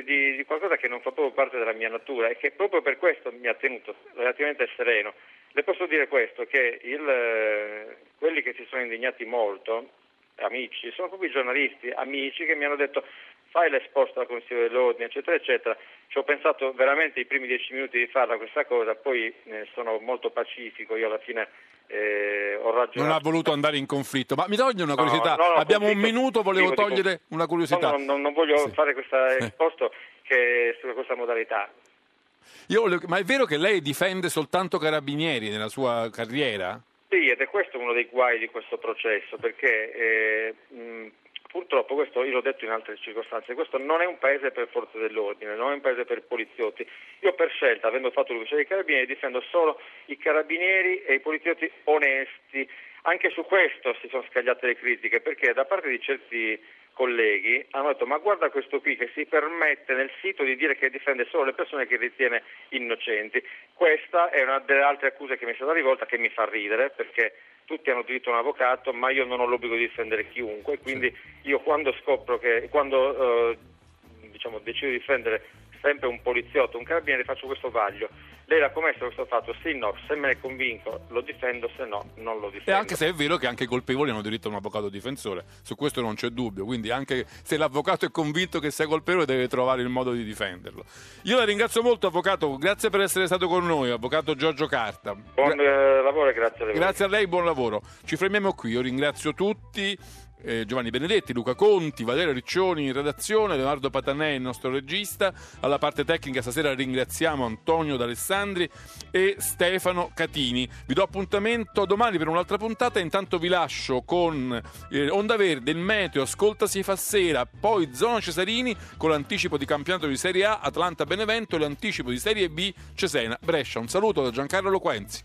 di, di qualcosa che non fa proprio parte della mia natura e che proprio per questo mi ha tenuto relativamente sereno. Le posso dire questo, che il, eh, quelli che si sono indignati molto, amici, sono proprio i giornalisti, amici che mi hanno detto fai l'esposto al Consiglio dell'Ordine, eccetera, eccetera. Ci ho pensato veramente i primi dieci minuti di farla questa cosa, poi eh, sono molto pacifico, io alla fine eh. Non ha voluto andare in conflitto. Ma mi toglie una curiosità? no, no, Abbiamo un minuto, volevo togliere una curiosità. No, no, no, non voglio Sì. fare questa Eh. esposto che su questa modalità. Io Ma è vero che lei difende soltanto carabinieri nella sua carriera? Sì, ed è questo uno dei guai di questo processo, perché eh, mh, purtroppo, questo io l'ho detto in altre circostanze, questo non è un paese per forze dell'ordine, non è un paese per poliziotti. Io per scelta, avendo fatto l'ufficiale dei carabinieri, difendo solo i carabinieri e i poliziotti onesti. Anche su questo si sono scagliate le critiche, perché da parte di certi colleghi hanno detto ma guarda questo qui che si permette nel sito di dire che difende solo le persone che ritiene innocenti. Questa è una delle altre accuse che mi è stata rivolta che mi fa ridere perché tutti hanno diritto a un avvocato ma io non ho l'obbligo di difendere chiunque, quindi io quando scopro che quando eh, diciamo, decido di difendere sempre un poliziotto, un carabiniere, faccio questo vaglio. Lei l'ha commesso questo fatto? Sì, no, se me ne convinco lo difendo, se no non lo difendo. E anche se è vero che anche i colpevoli hanno diritto a un avvocato difensore, su questo non c'è dubbio, quindi anche se l'avvocato è convinto che sia colpevole deve trovare il modo di difenderlo. Io la ringrazio molto avvocato, grazie per essere stato con noi, avvocato Giorgio Carta. Buon eh, lavoro e grazie a lei. Grazie a lei, buon lavoro. Ci fermiamo qui, io ringrazio tutti eh, Giovanni Benedetti, Luca Conti, Valerio Riccioni in redazione, Leonardo Patanè il nostro regista. Alla parte tecnica stasera ringraziamo Antonio D'Alessandri e Stefano Catini. Vi do appuntamento domani per un'altra puntata. Intanto vi lascio con eh, Onda Verde, il meteo, ascolta si fa sera, poi Zona Cesarini con l'anticipo di campionato di Serie A Atlanta-Benevento e l'anticipo di Serie B Cesena-Brescia. Un saluto da Giancarlo Loquenzi.